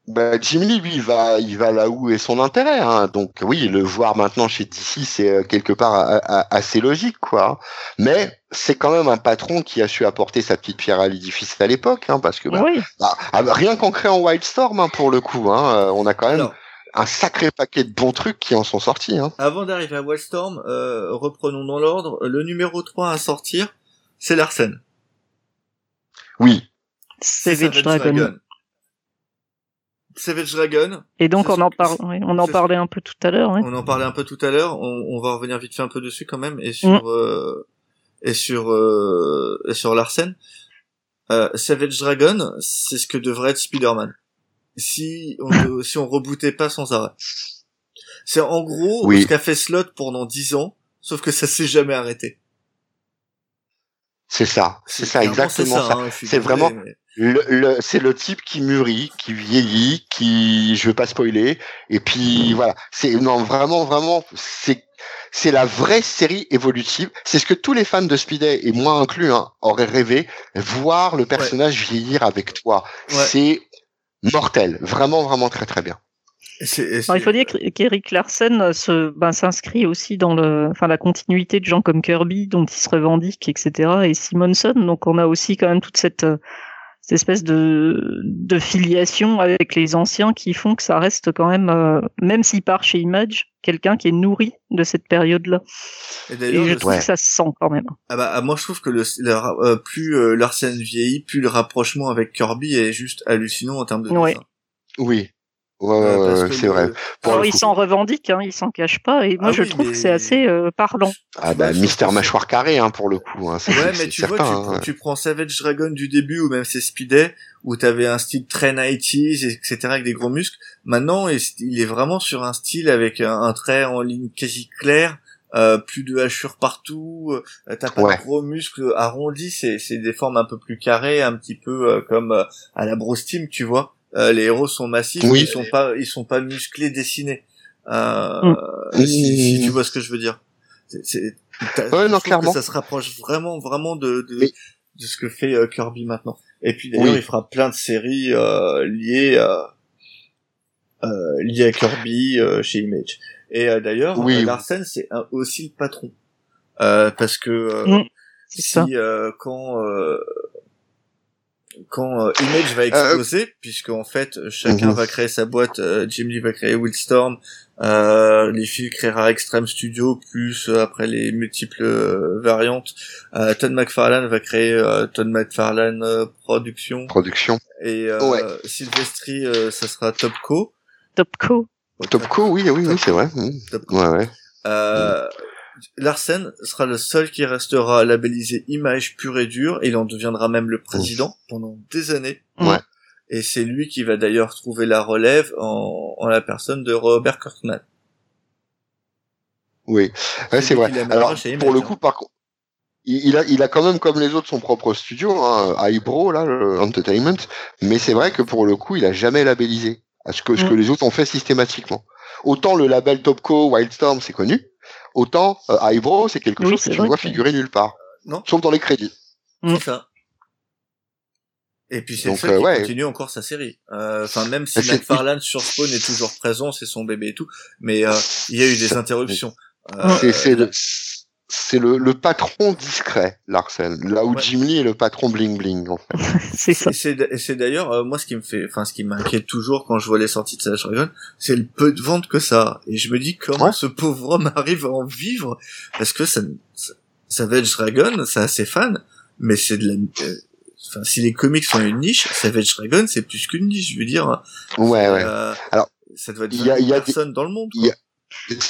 bah, Jim Lee, lui, il va, il va là où est son intérêt. Hein. Donc oui, le voir maintenant chez DC, c'est euh, quelque part assez logique, quoi. Mais c'est quand même un patron qui a su apporter sa petite pierre à l'édifice à l'époque, hein, parce que bah, bah ah, rien qu'en créant Wildstorm, hein, pour le coup, hein, euh, on a quand même un sacré paquet de bons trucs qui en sont sortis. Hein. Avant d'arriver à Wildstorm, euh, reprenons dans l'ordre. Le numéro 3 à sortir, c'est Larsen. Oui. Savage Dragon. Savage Dragon. Et donc on en parle, on en parlait un peu tout à l'heure. On en parlait un peu tout à l'heure. On, va revenir vite fait un peu dessus quand même et sur mm. euh, et sur euh, et sur Larsen. Euh, Savage Dragon, c'est ce que devrait être Spider-Man. Si on si on rebootait pas sans arrêt. C'est en gros ce qu'a fait Slot pendant dix ans, sauf que ça s'est jamais arrêté. C'est ça, c'est ça exactement ça. Hein, c'est vraiment le, c'est le type qui mûrit, qui vieillit, qui je veux pas spoiler. Et puis voilà, c'est non vraiment vraiment c'est c'est la vraie série évolutive. C'est ce que tous les fans de Speedy et moi inclus hein, auraient rêvé voir le personnage vieillir avec toi. C'est mortel, vraiment vraiment très très bien. il faut dire qu'Eric Larsen se, ben, s'inscrit aussi dans le, enfin, la continuité de gens comme Kirby, dont il se revendique, etc., et Simonson. Donc, on a aussi quand même toute cette, cette espèce de, de filiation avec les anciens qui font que ça reste quand même, euh, même s'il part chez Image, quelqu'un qui est nourri de cette période-là. Et, je trouve que ça se sent quand même. Ah bah, ah, moi je trouve que le, euh, plus euh, Larsen vieillit, plus le rapprochement avec Kirby est juste hallucinant en termes de dessin. Oui, Ouais, ouais, c'est vrai. Alors, il s'en revendique, hein, il s'en cache pas, et moi ah je trouve que c'est assez euh, parlant. Ah bah, Mister Mâchoire Carré, hein, pour le coup. Hein, ouais, mais tu vois, hein. tu, prends Savage Dragon du début, ou même c'est Speeday, où t'avais un style très 90s, etc., avec des gros muscles. Maintenant, il est vraiment sur un style avec un, trait en ligne quasi claire, euh, plus de hachures partout, euh, t'as pas de gros muscles arrondis, c'est, c'est des formes un peu plus carrées, un petit peu euh, comme à la Bros Team, tu vois. Euh, les héros sont massifs, ils sont pas, ils sont pas musclés, dessinés. Euh, mm. si, tu vois ce que je veux dire. C'est, ouais, non, clairement. ça se rapproche vraiment, vraiment de, de, de ce que fait euh, Kirby maintenant. Et puis d'ailleurs, il fera plein de séries euh, liées, euh, liées à Kirby chez Image. Et d'ailleurs, oui. Larsen, c'est aussi le patron. parce que mm. si quand quand euh, Image va euh, exploser, puisque en fait chacun mhm. va créer sa boîte, euh, Jim Lee va créer Willstorm, euh, les fils créera Extreme Studio, plus après les multiples variantes, Todd McFarlane va créer Todd McFarlane Production. Production. Et ouais. Sylvestri, ça sera Topco. Topco. Topco, oui, oui, oui, c'est vrai. Topco. Ouais, ouais. Euh, Larsen sera le seul qui restera labellisé image pure et dure, et il en deviendra même le président pendant des années. Ouais. Et c'est lui qui va d'ailleurs trouver la relève en, en la personne de Robert Kirkman. Oui, ouais, c'est vrai. Alors, pour le coup, par contre, il a, il a quand même, comme les autres, son propre studio, hein, Eyebrow, là, le Entertainment, mais c'est vrai que pour le coup, il a jamais labellisé. Ce que, ce que les autres ont fait systématiquement. Autant le label Topco, Wildstorm, c'est connu, Autant euh, c'est quelque chose que tu vois figurer nulle part. Non. Sauf dans les crédits. C'est mm. ça. Et puis c'est ça euh, qui continue encore sa série. Euh, enfin, même si McFarlane sur Spawn est toujours présent, c'est son bébé et tout, mais euh, il y a eu des interruptions. c'est c'est le, le, patron discret, Larsen. Là où Jim Lee est le patron bling bling, en fait. c'est ça. C'est d'ailleurs, euh, moi, ce qui me fait, enfin, ce qui m'inquiète toujours quand je vois les sorties de Savage Dragon, c'est le peu de ventes que ça. Et je me dis comment ce pauvre homme arrive à en vivre, parce que ça, ça Savage Dragon, ça a ses fans, mais c'est de la, euh, enfin, si les comics sont une niche, Savage Dragon, c'est plus qu'une niche, je veux dire. Ouais, ouais. Euh, Alors, ça doit être y a, y a personne dans le monde. Quoi.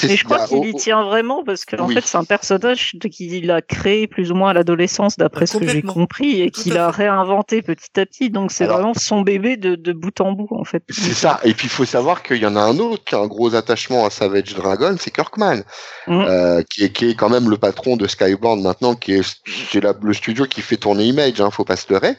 Mais je crois qu'il y tient vraiment parce qu'en en fait c'est un personnage qu'il a créé plus ou moins à l'adolescence d'après ce que j'ai compris et qu'il a réinventé petit à petit. Donc c'est vraiment son bébé de, de, bout en bout en fait. C'est ça. Et puis il faut savoir qu'il y en a un autre qui a un gros attachement à Savage Dragon c'est Kirkman mmh. euh, qui, est, qui est quand même le patron de Skybound maintenant qui est, c'est le studio qui fait tourner Image hein, faut pas se leurrer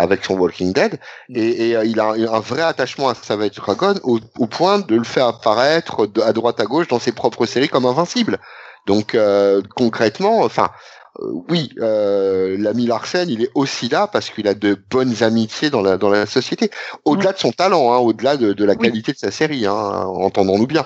avec son Walking Dead mm. et, euh, il a un vrai attachement à Savage Dragon au, point de le faire apparaître à droite à gauche dans ses propres séries comme invincible. Donc euh, concrètement, enfin oui, euh, l'ami Larsen, il est aussi là parce qu'il a de bonnes amitiés dans la dans la société. Au-delà de son talent, hein, au-delà de, de la qualité de sa série, hein, entendons-nous bien.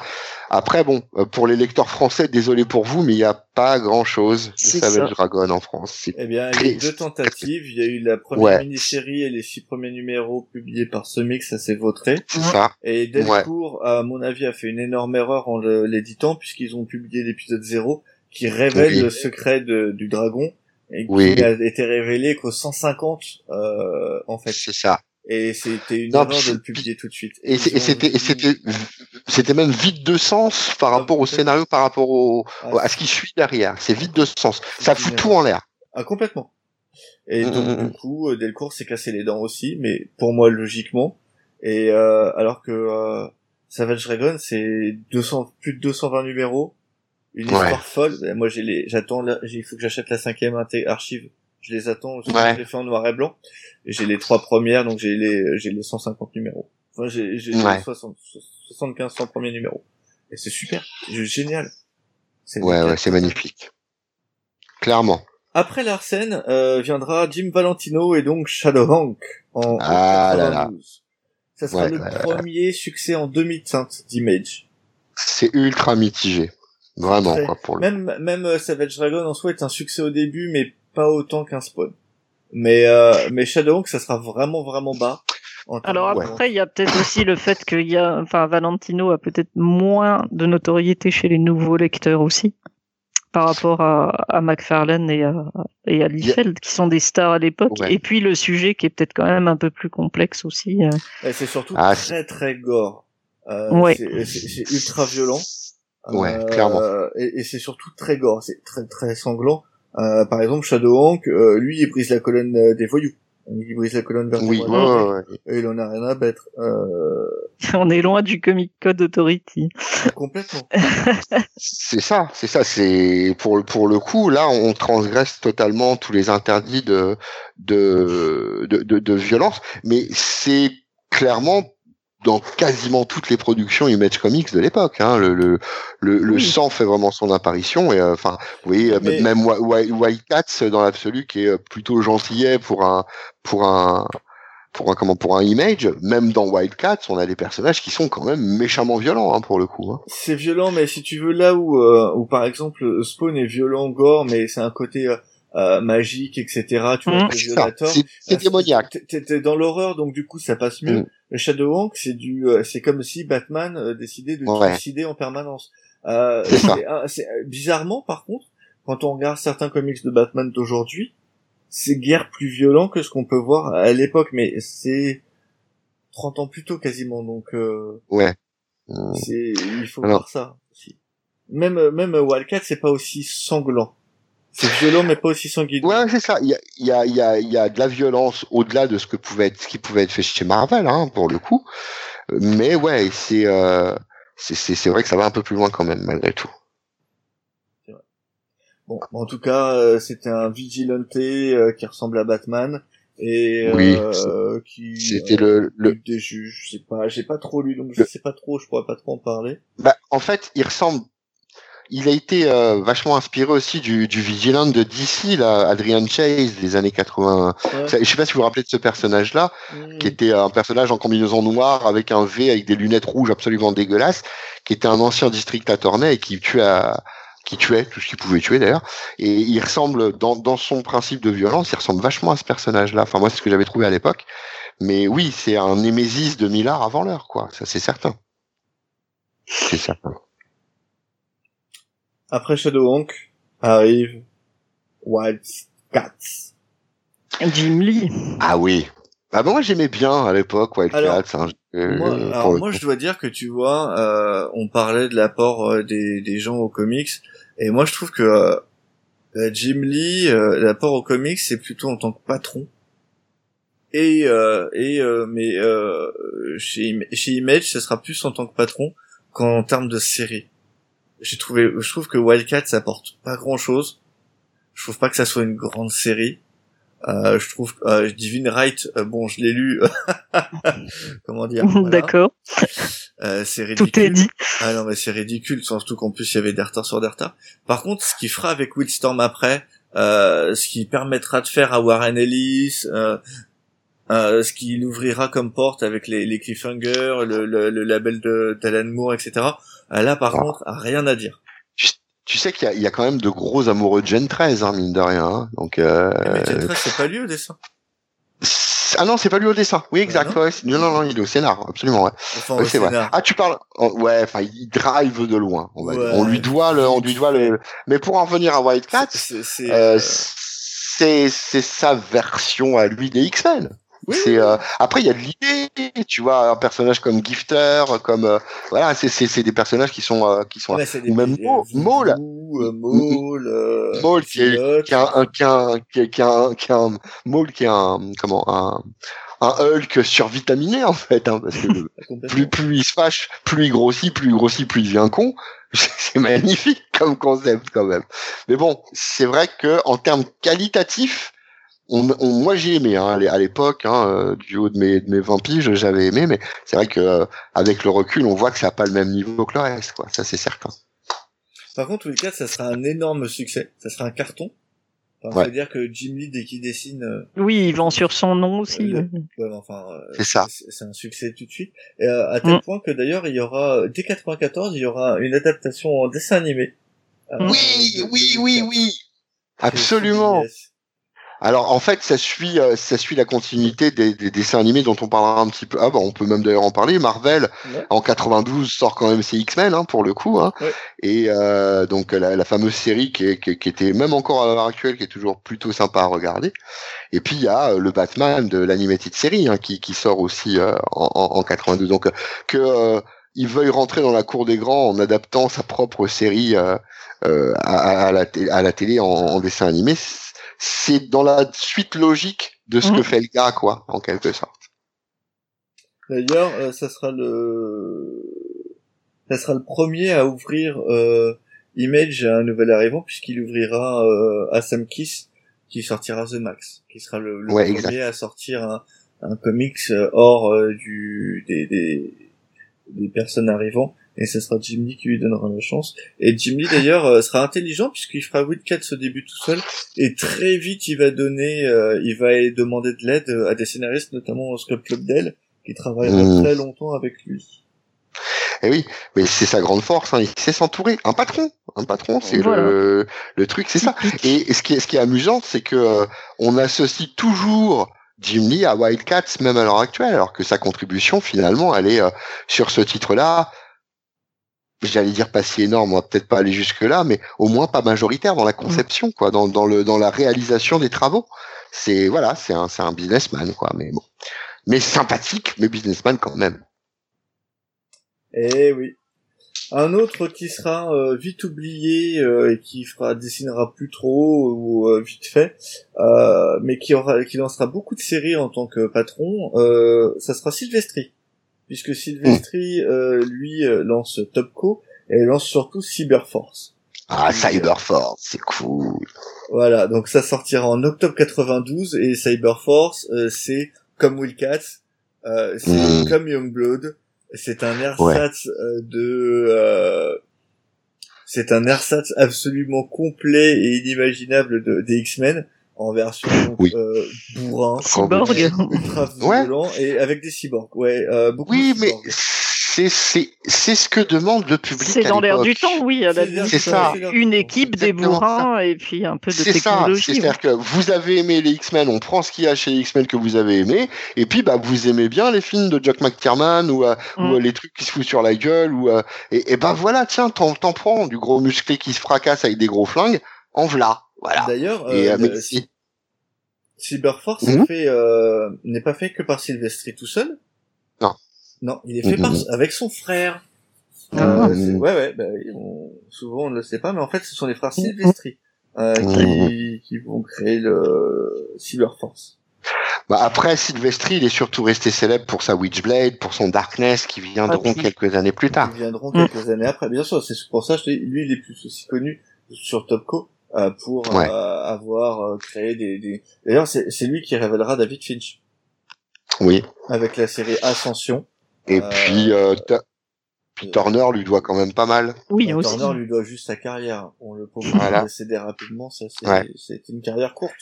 Après, bon, euh, pour les lecteurs français, désolé pour vous, mais il n'y a pas grand-chose de Savage Dragon en France. Eh bien, il y a eu deux tentatives. Il y a eu la première mini-série et les six premiers numéros publiés par Semix, ça s'est vautré. C'est ça. Et Delcourt, à mon avis, a fait une énorme erreur en l'éditant puisqu'ils ont publié l'épisode 0 qui révèle le secret de, du dragon et qui a été révélé qu'au 150 euh, en fait. C'est ça. Et c'était une erreur de le publier tout de suite. Et, c'était c'était c'était même vide de sens par ah, rapport au scénario, par rapport au ah, à ce qui suit derrière. C'est vide de sens. Ça fout tout en l'air. Ah complètement. Et mm, donc mm, du mm. coup, euh, Delcourt s'est cassé les dents aussi, mais pour moi logiquement. Et euh, alors que euh, Savage Dragon, c'est 200 plus de 220 numéros une histoire folle. Ben, moi, j'ai les, j'attends, il faut que j'achète la cinquième archive. Je les attends, je les fais en noir et blanc. Et j'ai les trois premières, donc j'ai les, j'ai les 150 numéros. Enfin, j'ai, j'ai les 75, 100 premiers numéros. Et c'est super, c'est génial. ouais, ouais, c'est magnifique. Clairement. Après Larsen, euh, viendra Jim Valentino et donc Shadowhawk en, ah, Là là. ça sera le premier succès en demi-teinte d'Image. C'est ultra mitigé. Vraiment, quoi, pour le... Même, même euh, Savage Dragon en soi est un succès au début, mais pas autant qu'un Spawn. Mais, euh, mais Shadowhawk, ça sera vraiment, vraiment bas. Alors après, il y a peut-être aussi le fait qu'il y a, enfin, Valentino a peut-être moins de notoriété chez les nouveaux lecteurs aussi par rapport à, à McFarlane et à, et à Liefeld, qui sont des stars à l'époque. Et puis le sujet qui est peut-être quand même un peu plus complexe aussi. Euh. C'est surtout ah, très très gore. Euh, ouais. C'est ultra violent. Ouais, euh, clairement. Et, et c'est surtout très gore, c'est très très sanglant. Euh, par exemple, Shadowhawk, euh, lui, il brise la colonne euh, des voyous. Il brise la colonne vertébrale. Oui, Et il en a rien à battre. Euh... On est loin du Comic Code Authority. Complètement. c'est ça, c'est ça. C'est pour pour le coup, là, on transgresse totalement tous les interdits de de de, de, de violence, mais c'est clairement dans quasiment toutes les productions Image Comics de l'époque. Hein. Le, le, le, le sang fait vraiment son apparition. Et euh, enfin, vous voyez, même White Cats dans l'absolu, qui est euh, plutôt gentillet pour un pour un pour un comment pour un image, même dans Cats on a des personnages qui sont quand même méchamment violents hein, pour le coup. Hein. C'est violent, mais si tu veux là où euh, où par exemple Spawn est violent gore, mais c'est un côté euh, magique, etc. Tu vois, mmh, c'est démoniaque. T'es dans l'horreur, donc du coup ça passe mieux. Mmh. Le Shadowhawk, c'est du, euh, c'est comme si Batman euh, décidait de décider en permanence. Euh, c'est bizarrement, par contre, quand on regarde certains comics de Batman d'aujourd'hui, c'est guère plus violent que ce qu'on peut voir à l'époque, mais c'est 30 ans plus tôt quasiment, donc euh, ouais. C'est, il faut voir ça. Aussi. Même même Wildcat, c'est pas aussi sanglant. C'est violent, mais pas aussi sanguineux. Ouais, c'est ça. Il y a, il y a, il y a, il y a de la violence au-delà de ce que pouvait être, ce qui pouvait être fait chez Marvel, hein, pour le coup. Mais ouais, c'est, euh, c'est, c'est vrai que ça va un peu plus loin quand même, malgré tout. Vrai. Bon, en tout cas, euh, c'était un vigilante euh, qui ressemble à Batman et oui, euh, qui c'était le, le des juges. Je sais pas, j'ai pas trop lu, donc je sais pas trop, je pourrais pas trop en parler. Bah, en fait, il ressemble il a été euh, vachement inspiré aussi du, du Vigilant de DC, là, Adrian Chase, des années 80. Je sais pas si vous vous rappelez de ce personnage-là, mm. qui était un personnage en combinaison noire avec un V avec des lunettes rouges absolument dégueulasses, qui était un ancien district attorney et qui tuait qui tuait tout ce qu'il pouvait tuer d'ailleurs. Et il ressemble, dans, dans son principe de violence, il ressemble vachement à ce personnage-là. Enfin, moi, c'est ce que j'avais trouvé à l'époque. Mais oui, c'est un Némésis de Millard avant l'heure, quoi. Ça, c'est certain. C'est certain. Après Shadowhawk arrive Wild Cats. Jim Lee. Ah oui. Ah bon, moi j'aimais bien à l'époque Wild Cats. Hein, moi, alors moi je dois dire que tu vois, euh, on parlait de l'apport euh, des, des gens aux comics, et moi je trouve que euh, Jim Lee, euh, l'apport aux comics, c'est plutôt en tant que patron. Et euh, et mais chez chez Image, ce sera plus en tant que patron qu'en termes de série j'ai trouvé, je trouve que Wildcat ça apporte pas grand chose. Je trouve pas que ça soit une grande série. Euh, je trouve euh, Divine Right, euh, bon, je l'ai lu. Comment dire D'accord. Euh, c'est ridicule. Tout est dit. Ah non, mais c'est ridicule, surtout qu'en plus il y avait des retards sur des retards. Par contre, ce qu'il fera avec Wildstorm après, euh, ce qui permettra de faire à Warren Ellis, euh, euh, ce qui l'ouvrira comme porte avec les, les cliffhangers, le, le, le label de d'Alan Moore, etc. Euh, là, par ah. contre, rien à dire. Tu, sais qu'il y, y, a quand même de gros amoureux de Gen 13, hein, mine de rien. Hein. Donc, euh... Mais Gen 13, c'est pas lui au dessin. Ah non, c'est pas lui au dessin. Oui, exact. Ah non, non, non, il est au scénar, absolument. Ouais. Enfin, ouais, vrai. Ah, tu parles. Oh, ouais, enfin, il drive de loin. On, va... on lui doit le, on lui doit le. Mais pour en venir à White Cat, c'est euh, c'est sa version à lui des X-Men c'est euh, après il y a de l'idée, tu vois, un personnage comme Gifter, comme euh, voilà, c'est c'est des personnages qui sont euh, qui sont ou même Maul, Maul, Maul qui est qui a un qui a un qui a un qui a un Maul qui a un comment un un Hulk survitaminé en fait, hein, parce que plus plus il se fâche, plus il grossit, plus il grossit, plus il devient con. C'est magnifique comme concept quand même. Mais bon, c'est vrai que en termes qualitatifs, on, moi j'ai aimé hein, à l'époque, hein, euh, du haut de mes, de mes 20 piges, j'avais aimé, mais c'est vrai que euh, avec le recul, on voit que ça n'a pas le même niveau que le reste, quoi. Ça c'est certain. Par contre, tous les cas, ça sera un énorme succès, ça sera un carton. Enfin, faut dire que Jim Lee dès qu'il dessine. Euh, oui, il vend sur son nom aussi. ouais, enfin. c'est ça. C'est un succès tout de suite. Et à tel mm. point que d'ailleurs il y aura dès 94 il y aura une adaptation en dessin animé. oui, oui, oui, oui, absolument. Alors en fait, ça suit, euh, ça suit la continuité des, des, dessins animés dont on parlera un petit peu. Ah bah on peut même d'ailleurs en parler. Marvel en 92 sort quand même ses X-Men hein, pour le coup, hein. et euh, donc la, la, fameuse série qui, qui, qui, était même encore à l'heure actuelle, qui est toujours plutôt sympa à regarder. Et puis il y a euh, le Batman de l'animated série hein, qui, qui sort aussi euh, en, en, 92. Donc que il veuille rentrer dans la cour des grands en adaptant sa propre série euh, à, à, la, à, la, télé en, en dessin animé, c'est dans la suite logique de ce que mmh. fait le gars, quoi, en quelque sorte. D'ailleurs, euh, ça sera le, ça sera le premier à ouvrir euh, Image à un nouvel arrivant puisqu'il ouvrira euh, à Sam Kiss qui sortira The Max, qui sera le, premier à sortir un, un comics euh, hors euh, du des, des, des personnes arrivant et ce sera Jim Lee qui lui donnera la chance. Et Jim Lee d'ailleurs euh, sera intelligent puisqu'il fera Wildcats au début tout seul et très vite il va donner, euh, il va demander de l'aide à des scénaristes notamment au Scrub Club Dell qui travaillera mmh. très longtemps avec lui. Et eh oui, mais c'est sa grande force, hein. il sait s'entourer. Un patron, un patron, c'est le, le truc, c'est ça. Et ce qui est, ce qui est amusant, c'est que euh, on associe toujours Jim Lee à Wildcats, même à l'heure actuelle, alors que sa contribution finalement, elle est sur ce titre-là j'allais dire pas si énorme, on va peut-être pas aller jusque là, mais au moins pas majoritaire dans la conception, quoi, dans, le dans la réalisation des travaux. C'est voilà, c'est un c'est un businessman, quoi, mais bon, mais sympathique, mais businessman quand même. Eh oui. Un autre qui sera euh, vite oublié euh, et qui fera dessinera plus trop ou euh, vite fait, mais qui aura qui lancera beaucoup de séries en tant que patron, ça sera Sylvestri puisque Sylvestri, euh, lui, euh, lance Topco, et lance surtout Cyberforce. Ah, Cyberforce, c'est cool. Voilà, donc ça sortira en octobre 92, et Cyberforce, euh, c'est comme Wildcats, euh, c'est hmm. comme Youngblood, c'est un ersatz de... c'est un ersatz absolument complet et inimaginable de, des X-Men en version euh, bourrin, cyborg, ultra violent et avec des cyborgs. Ouais, euh, beaucoup oui, mais c'est c'est c'est ce que demande le public. C'est dans l'air du temps, oui. C'est ça. Une équipe, des bourrins et puis un peu de technologie. C'est C'est-à-dire que vous avez aimé les X-Men, on prend ce qu'il y a chez les X-Men que vous avez aimé, et puis bah vous aimez bien les films de Jack McTiernan ou, euh, ou mm. les trucs qui se foutent sur la gueule ou et, et bah voilà, tiens, t'en prends du gros musclé qui se fracasse avec des gros flingues, en voilà. Voilà. D'ailleurs, euh, euh Cyberforce mhm. fait euh, n'est pas fait que par Sylvestri tout seul? Non. Non, il est fait par mhm. avec son frère. Ah. Euh, ouais, ouais. Bah, souvent on ne le sait pas, mais en fait, ce sont les frères mhm. Sylvestri euh, qui, qui vont créer le Cyberforce. Bah après, Sylvestri, il est surtout resté célèbre pour sa Witchblade, pour son Darkness, qui viendront ah, quelques années plus tard. Qui viendront quelques années après, bien sûr. C'est pour ça que lui, il est plus aussi connu sur Topco euh, pour euh, avoir euh, créé des, des... D'ailleurs, c'est lui qui révélera David Finch. Oui. Avec la série Ascension. Et puis, puis Turner lui doit quand même pas mal. Oui, aussi. Turner lui doit juste sa carrière. On le pauvre voilà. décédé rapidement, ça c'est une carrière courte.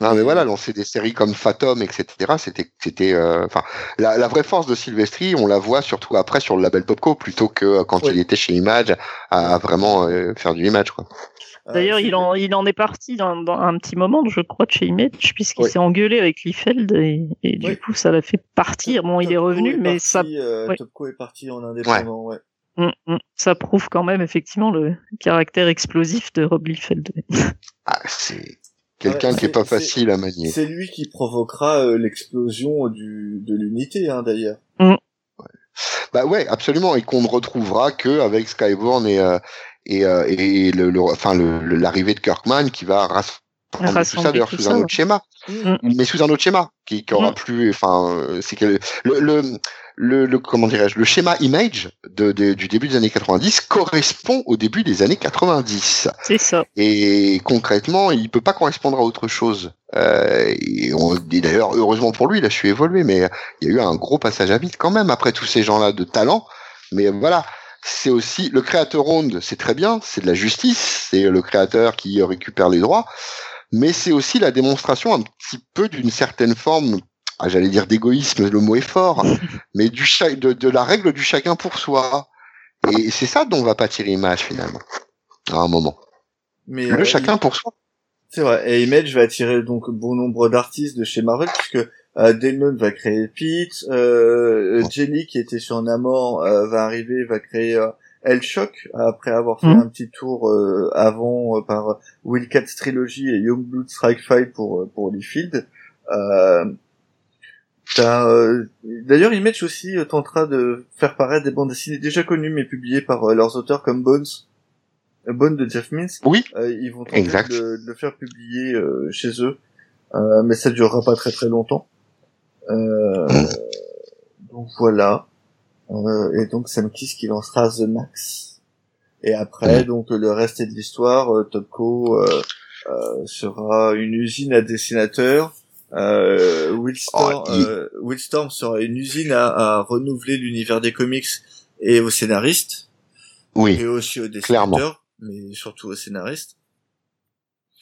Non mais voilà, lancer des séries comme Fatom, etc. C'était, c'était, enfin, la, la, vraie force de Sylvestri, on la voit surtout après sur le label Popco plutôt que quand il était chez Image à, vraiment faire du Image quoi. Euh, D'ailleurs, il en, il en est parti dans, un petit moment, je crois, de chez Image, puisqu'il s'est engueulé avec Liefeld et, et du coup, ça l'a fait partir. Bon, il est revenu, mais ça. Euh, Topco est parti en indépendant, ouais. Mm, mm. Ça prouve quand même effectivement le caractère explosif de Rob Liefeld. ah, c'est quelqu'un qui est pas facile à manier. C'est lui qui provoquera euh, l'explosion du de l'unité, hein, d'ailleurs. Mm. Bah ouais, absolument, et qu'on ne retrouvera que avec Skyborn et euh, et, euh, et le, le, enfin l'arrivée de Kirkman qui va rassembler tout ça d'ailleurs sous un autre schéma, mm. mais sous un autre schéma qui, qui aura mm. plus, enfin euh, c'est que le, le, le, le, comment dirais-je, le schéma image de, de, du début des années 90 correspond au début des années 90. C'est ça. Et concrètement, il peut pas correspondre à autre chose. Euh, et, on, dit d'ailleurs, heureusement pour lui, il a su évoluer, mais il y a eu un gros passage à vide quand même après tous ces gens-là de talent. Mais voilà, c'est aussi le créateur round, c'est très bien, c'est de la justice, c'est le créateur qui récupère les droits. mais c'est aussi la démonstration un petit peu d'une certaine forme, ah, j'allais dire d'égoïsme, le mot est fort, mais du de, de la règle du chacun pour soi. Et c'est ça dont va pâtir Image finalement, à un moment. Mais le euh, chacun pour soi. C'est vrai. Et Image va attirer donc bon nombre d'artistes de chez Marvel puisque euh, Damon va créer Pete, euh, Jenny qui était sur Namor euh, va arriver, va créer euh, Hellshock après avoir fait mhm. un petit tour euh, avant par Wildcat Trilogy et Youngblood Strike Fight pour pour Liefeld. D'ailleurs, Image aussi tentera de faire paraître des bandes dessinées déjà connues mais publiées par leurs auteurs comme Bones, Bones de Jeff Mills. Oui. ils vont tenter De, le faire publier chez eux, mais ça durera pas très très longtemps. Euh, donc voilà. Euh, et donc Sam Kiss qui lancera The Max. Et après, donc le reste de l'histoire. Euh, Topco sera une usine à dessinateurs. Euh, Willstorm, oh, Willstorm sera une usine à, à renouveler l'univers des comics et aux scénaristes. Oui. Et aussi aux dessinateurs, mais surtout aux scénaristes.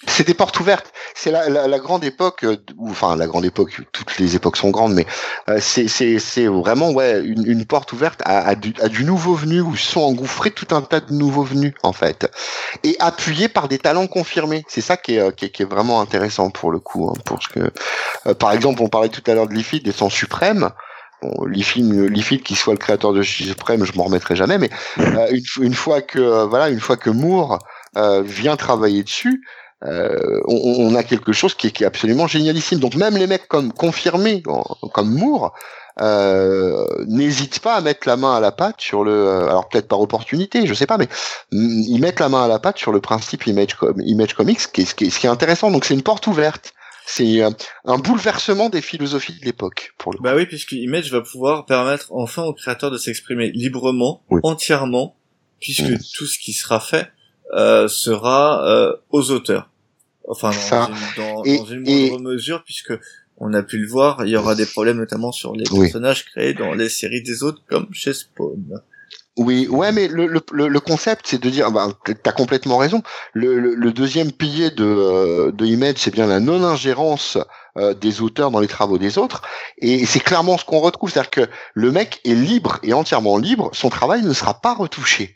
C'est des portes ouvertes. C'est la, la, la, grande époque, euh, enfin la grande époque. Toutes les époques sont grandes, mais euh, c'est vraiment ouais une, une, porte ouverte à, à, du, à, du, nouveau venu où sont engouffrés tout un tas de nouveaux venus en fait, et appuyés par des talents confirmés. C'est ça qui est, euh, qui est, vraiment intéressant pour le coup. Hein, parce que euh, par exemple, on parlait tout à l'heure de Liefeld des sons suprêmes. Bon, Liefeld, qui soit le créateur de Suprême, je m'en remettrai jamais, mais une, une, fois que voilà, une fois que Moore vient travailler dessus. Euh, on, a quelque chose qui est, absolument génialissime. Donc même les mecs comme confirmés, comme Moore, euh, n'hésitent pas à mettre la main à la pâte sur le, euh, alors peut-être par opportunité, je sais pas, mais ils mettent la main à la pâte sur le principe Image, image Comics, ce qui est, intéressant. Donc c'est une porte ouverte. C'est un bouleversement des philosophies de l'époque. Pour le bah oui, puisque Image va pouvoir permettre enfin aux créateurs de s'exprimer librement, entièrement, puisque mm. tout ce qui sera fait euh, sera euh, aux auteurs. Enfin, dans, une, dans, une moindre mesure, puisque on a pu le voir, il y aura des problèmes notamment sur les personnages créés dans les séries des autres, comme chez Spawn. Oui, ouais, mais le, le, le concept, c'est de dire, bah, t'as complètement raison. Le, le, deuxième pilier de, euh, de Image, c'est bien la non-ingérence des auteurs dans les travaux des autres. Et c'est clairement ce qu'on retrouve, c'est-à-dire que le mec est libre et entièrement libre, son travail ne sera pas retouché.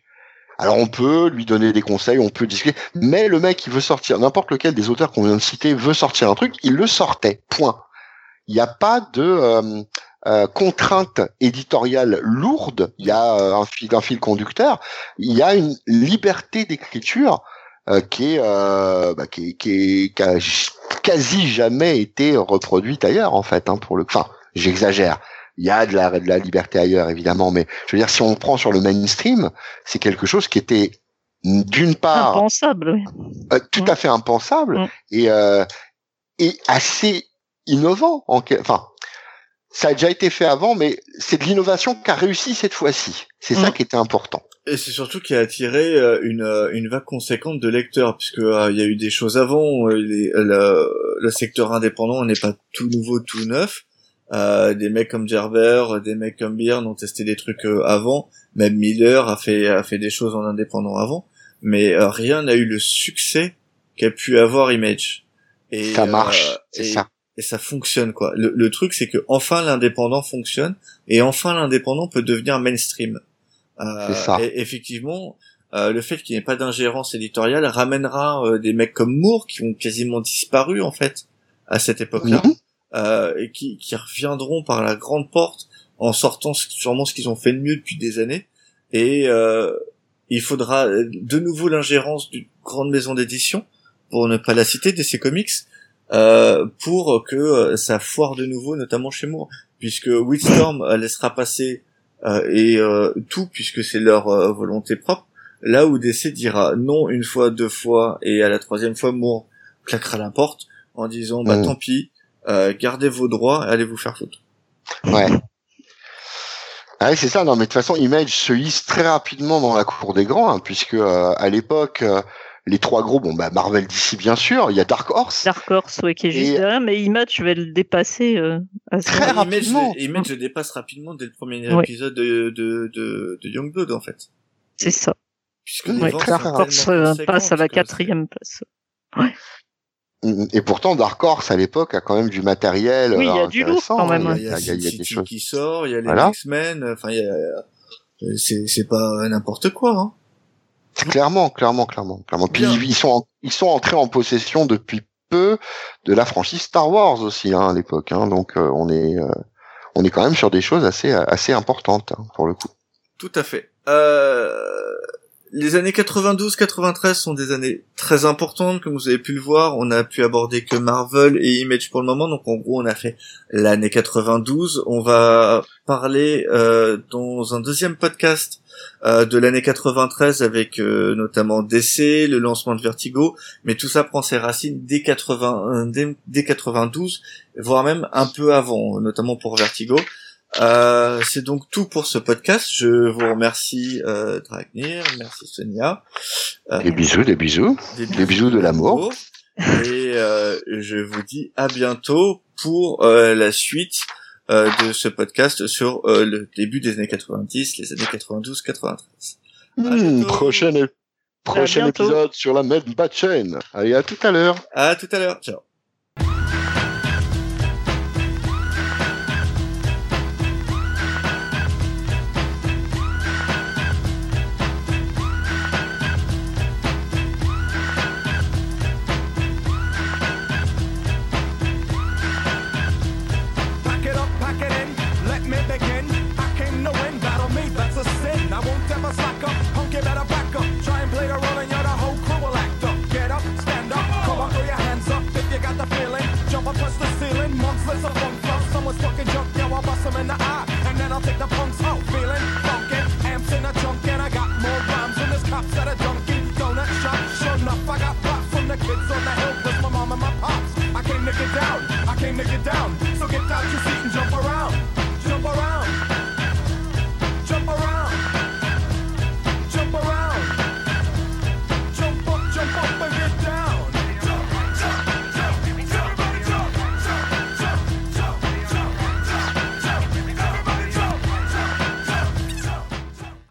Alors on peut lui donner des conseils, on peut discuter, mais le mec qui veut sortir, n'importe lequel des auteurs qu'on vient de citer veut sortir un truc, il le sortait. Point. Il n'y a pas de euh, euh, contrainte éditoriale lourde. Il y a euh, un fil, conducteur. Il y a une liberté d'écriture qui est, bah, qui, qui, qui a quasi jamais été reproduite ailleurs en fait. Hein, pour le, enfin, j'exagère il y a de la, de la liberté ailleurs, évidemment, mais je veux dire, si on prend sur le mainstream, c'est quelque chose qui était d'une part impensable, oui. Euh, tout à fait impensable mm. et euh, et assez innovant. En, enfin, ça a déjà été fait avant, mais c'est de l'innovation qui a réussi cette fois-ci. C'est ça mm. qui était important. Et c'est surtout qui a attiré euh, une, une vague conséquente de lecteurs, puisque il y a eu des choses avant. le, le, secteur indépendant n'est pas tout nouveau, tout neuf. Euh, des mecs comme Gerber, des mecs comme Byrne ont testé des trucs euh, avant. Même Miller a fait a fait des choses en indépendant avant, mais euh, rien n'a eu le succès qu'a pu avoir Image. Et ça marche, c'est ça. Et ça fonctionne quoi. Le, le truc c'est que enfin l'indépendant fonctionne et enfin l'indépendant peut devenir mainstream. c'est ça. Et effectivement, le fait qu'il n'y ait pas d'ingérence éditoriale ramènera des mecs comme Moore qui ont quasiment disparu en fait à cette époque-là. Mhm euh, et qui, qui reviendront par la grande porte en sortant sûrement ce qu'ils ont fait de mieux depuis des années. Et euh, il faudra de nouveau l'ingérence d'une grande maison d'édition, pour ne pas la citer, DC Comics, euh, pour que euh, ça foire de nouveau, notamment chez moi, puisque Wildstorm laissera passer euh, et euh, tout, puisque c'est leur volonté propre, là où DC dira non une fois, deux fois, et à la troisième fois, Moore claquera la porte en disant bah mm. tant pis, euh, gardez vos droits et allez vous faire foutre. Ouais. Ah c'est ça. Non, mais de toute façon, Image se hisse très rapidement dans la cour des grands, hein, puisque euh, à l'époque, euh, les trois gros, bon, bah, Marvel d'ici bien sûr, il y a Dark Horse. Dark Horse, ouais, qui est juste derrière, mais Image vais le dépasser assez très rapidement. Image, le dépasse rapidement dès le premier épisode de, de, de, de Youngblood, en fait. C'est ça. Puisque Dark Horse passe à la quatrième place. Ouais. Mm, et pourtant, Dark Horse à l'époque a quand même du matériel. Oui, il y a du lourd quand même. Il y a, il y a, il y a des choses qui sort, il y a les X-Men. Enfin, il y a, c'est c'est pas n'importe quoi. Hein. Clairement, clairement, clairement, clairement. Puis ils sont ils sont entrés en possession depuis peu de la franchise Star Wars aussi hein, à l'époque. Hein, donc euh, on est euh, on est quand même sur des choses assez assez importantes hein, pour le coup. Tout à fait. Euh, les années 92-93 sont des années très importantes, comme vous avez pu le voir. On a pu aborder que Marvel et Image pour le moment, donc en gros on a fait l'année 92. On va parler euh, dans un deuxième podcast euh, de l'année 93 avec euh, notamment DC, le lancement de Vertigo, mais tout ça prend ses racines dès 80, dès, dès 92, voire même un peu avant, notamment pour Vertigo. Euh, c'est donc tout pour ce podcast. Je vous remercie euh, Dragnir, merci Sonia. Euh, des bisous, des bisous, des bisous, de l'amour. Et euh, je vous dis à bientôt pour euh, la suite de ce podcast sur le début des années 90, les années 92-93. Mmh, prochain, prochain épisode sur la même chaîne. Allez, à tout à l'heure. À tout à l'heure. Ciao. That's a funk funk. Someone's fucking junk, now I bust them in the eye. And then I'll take the punks out. Feeling funky, amps in the trunk, and I got more rhymes than this cops at a junkie donut shop. Sure enough, I got rocks from the kids on the hill with my mom and my pops. I came to get down, I came to get down. So get out your seat and jump around.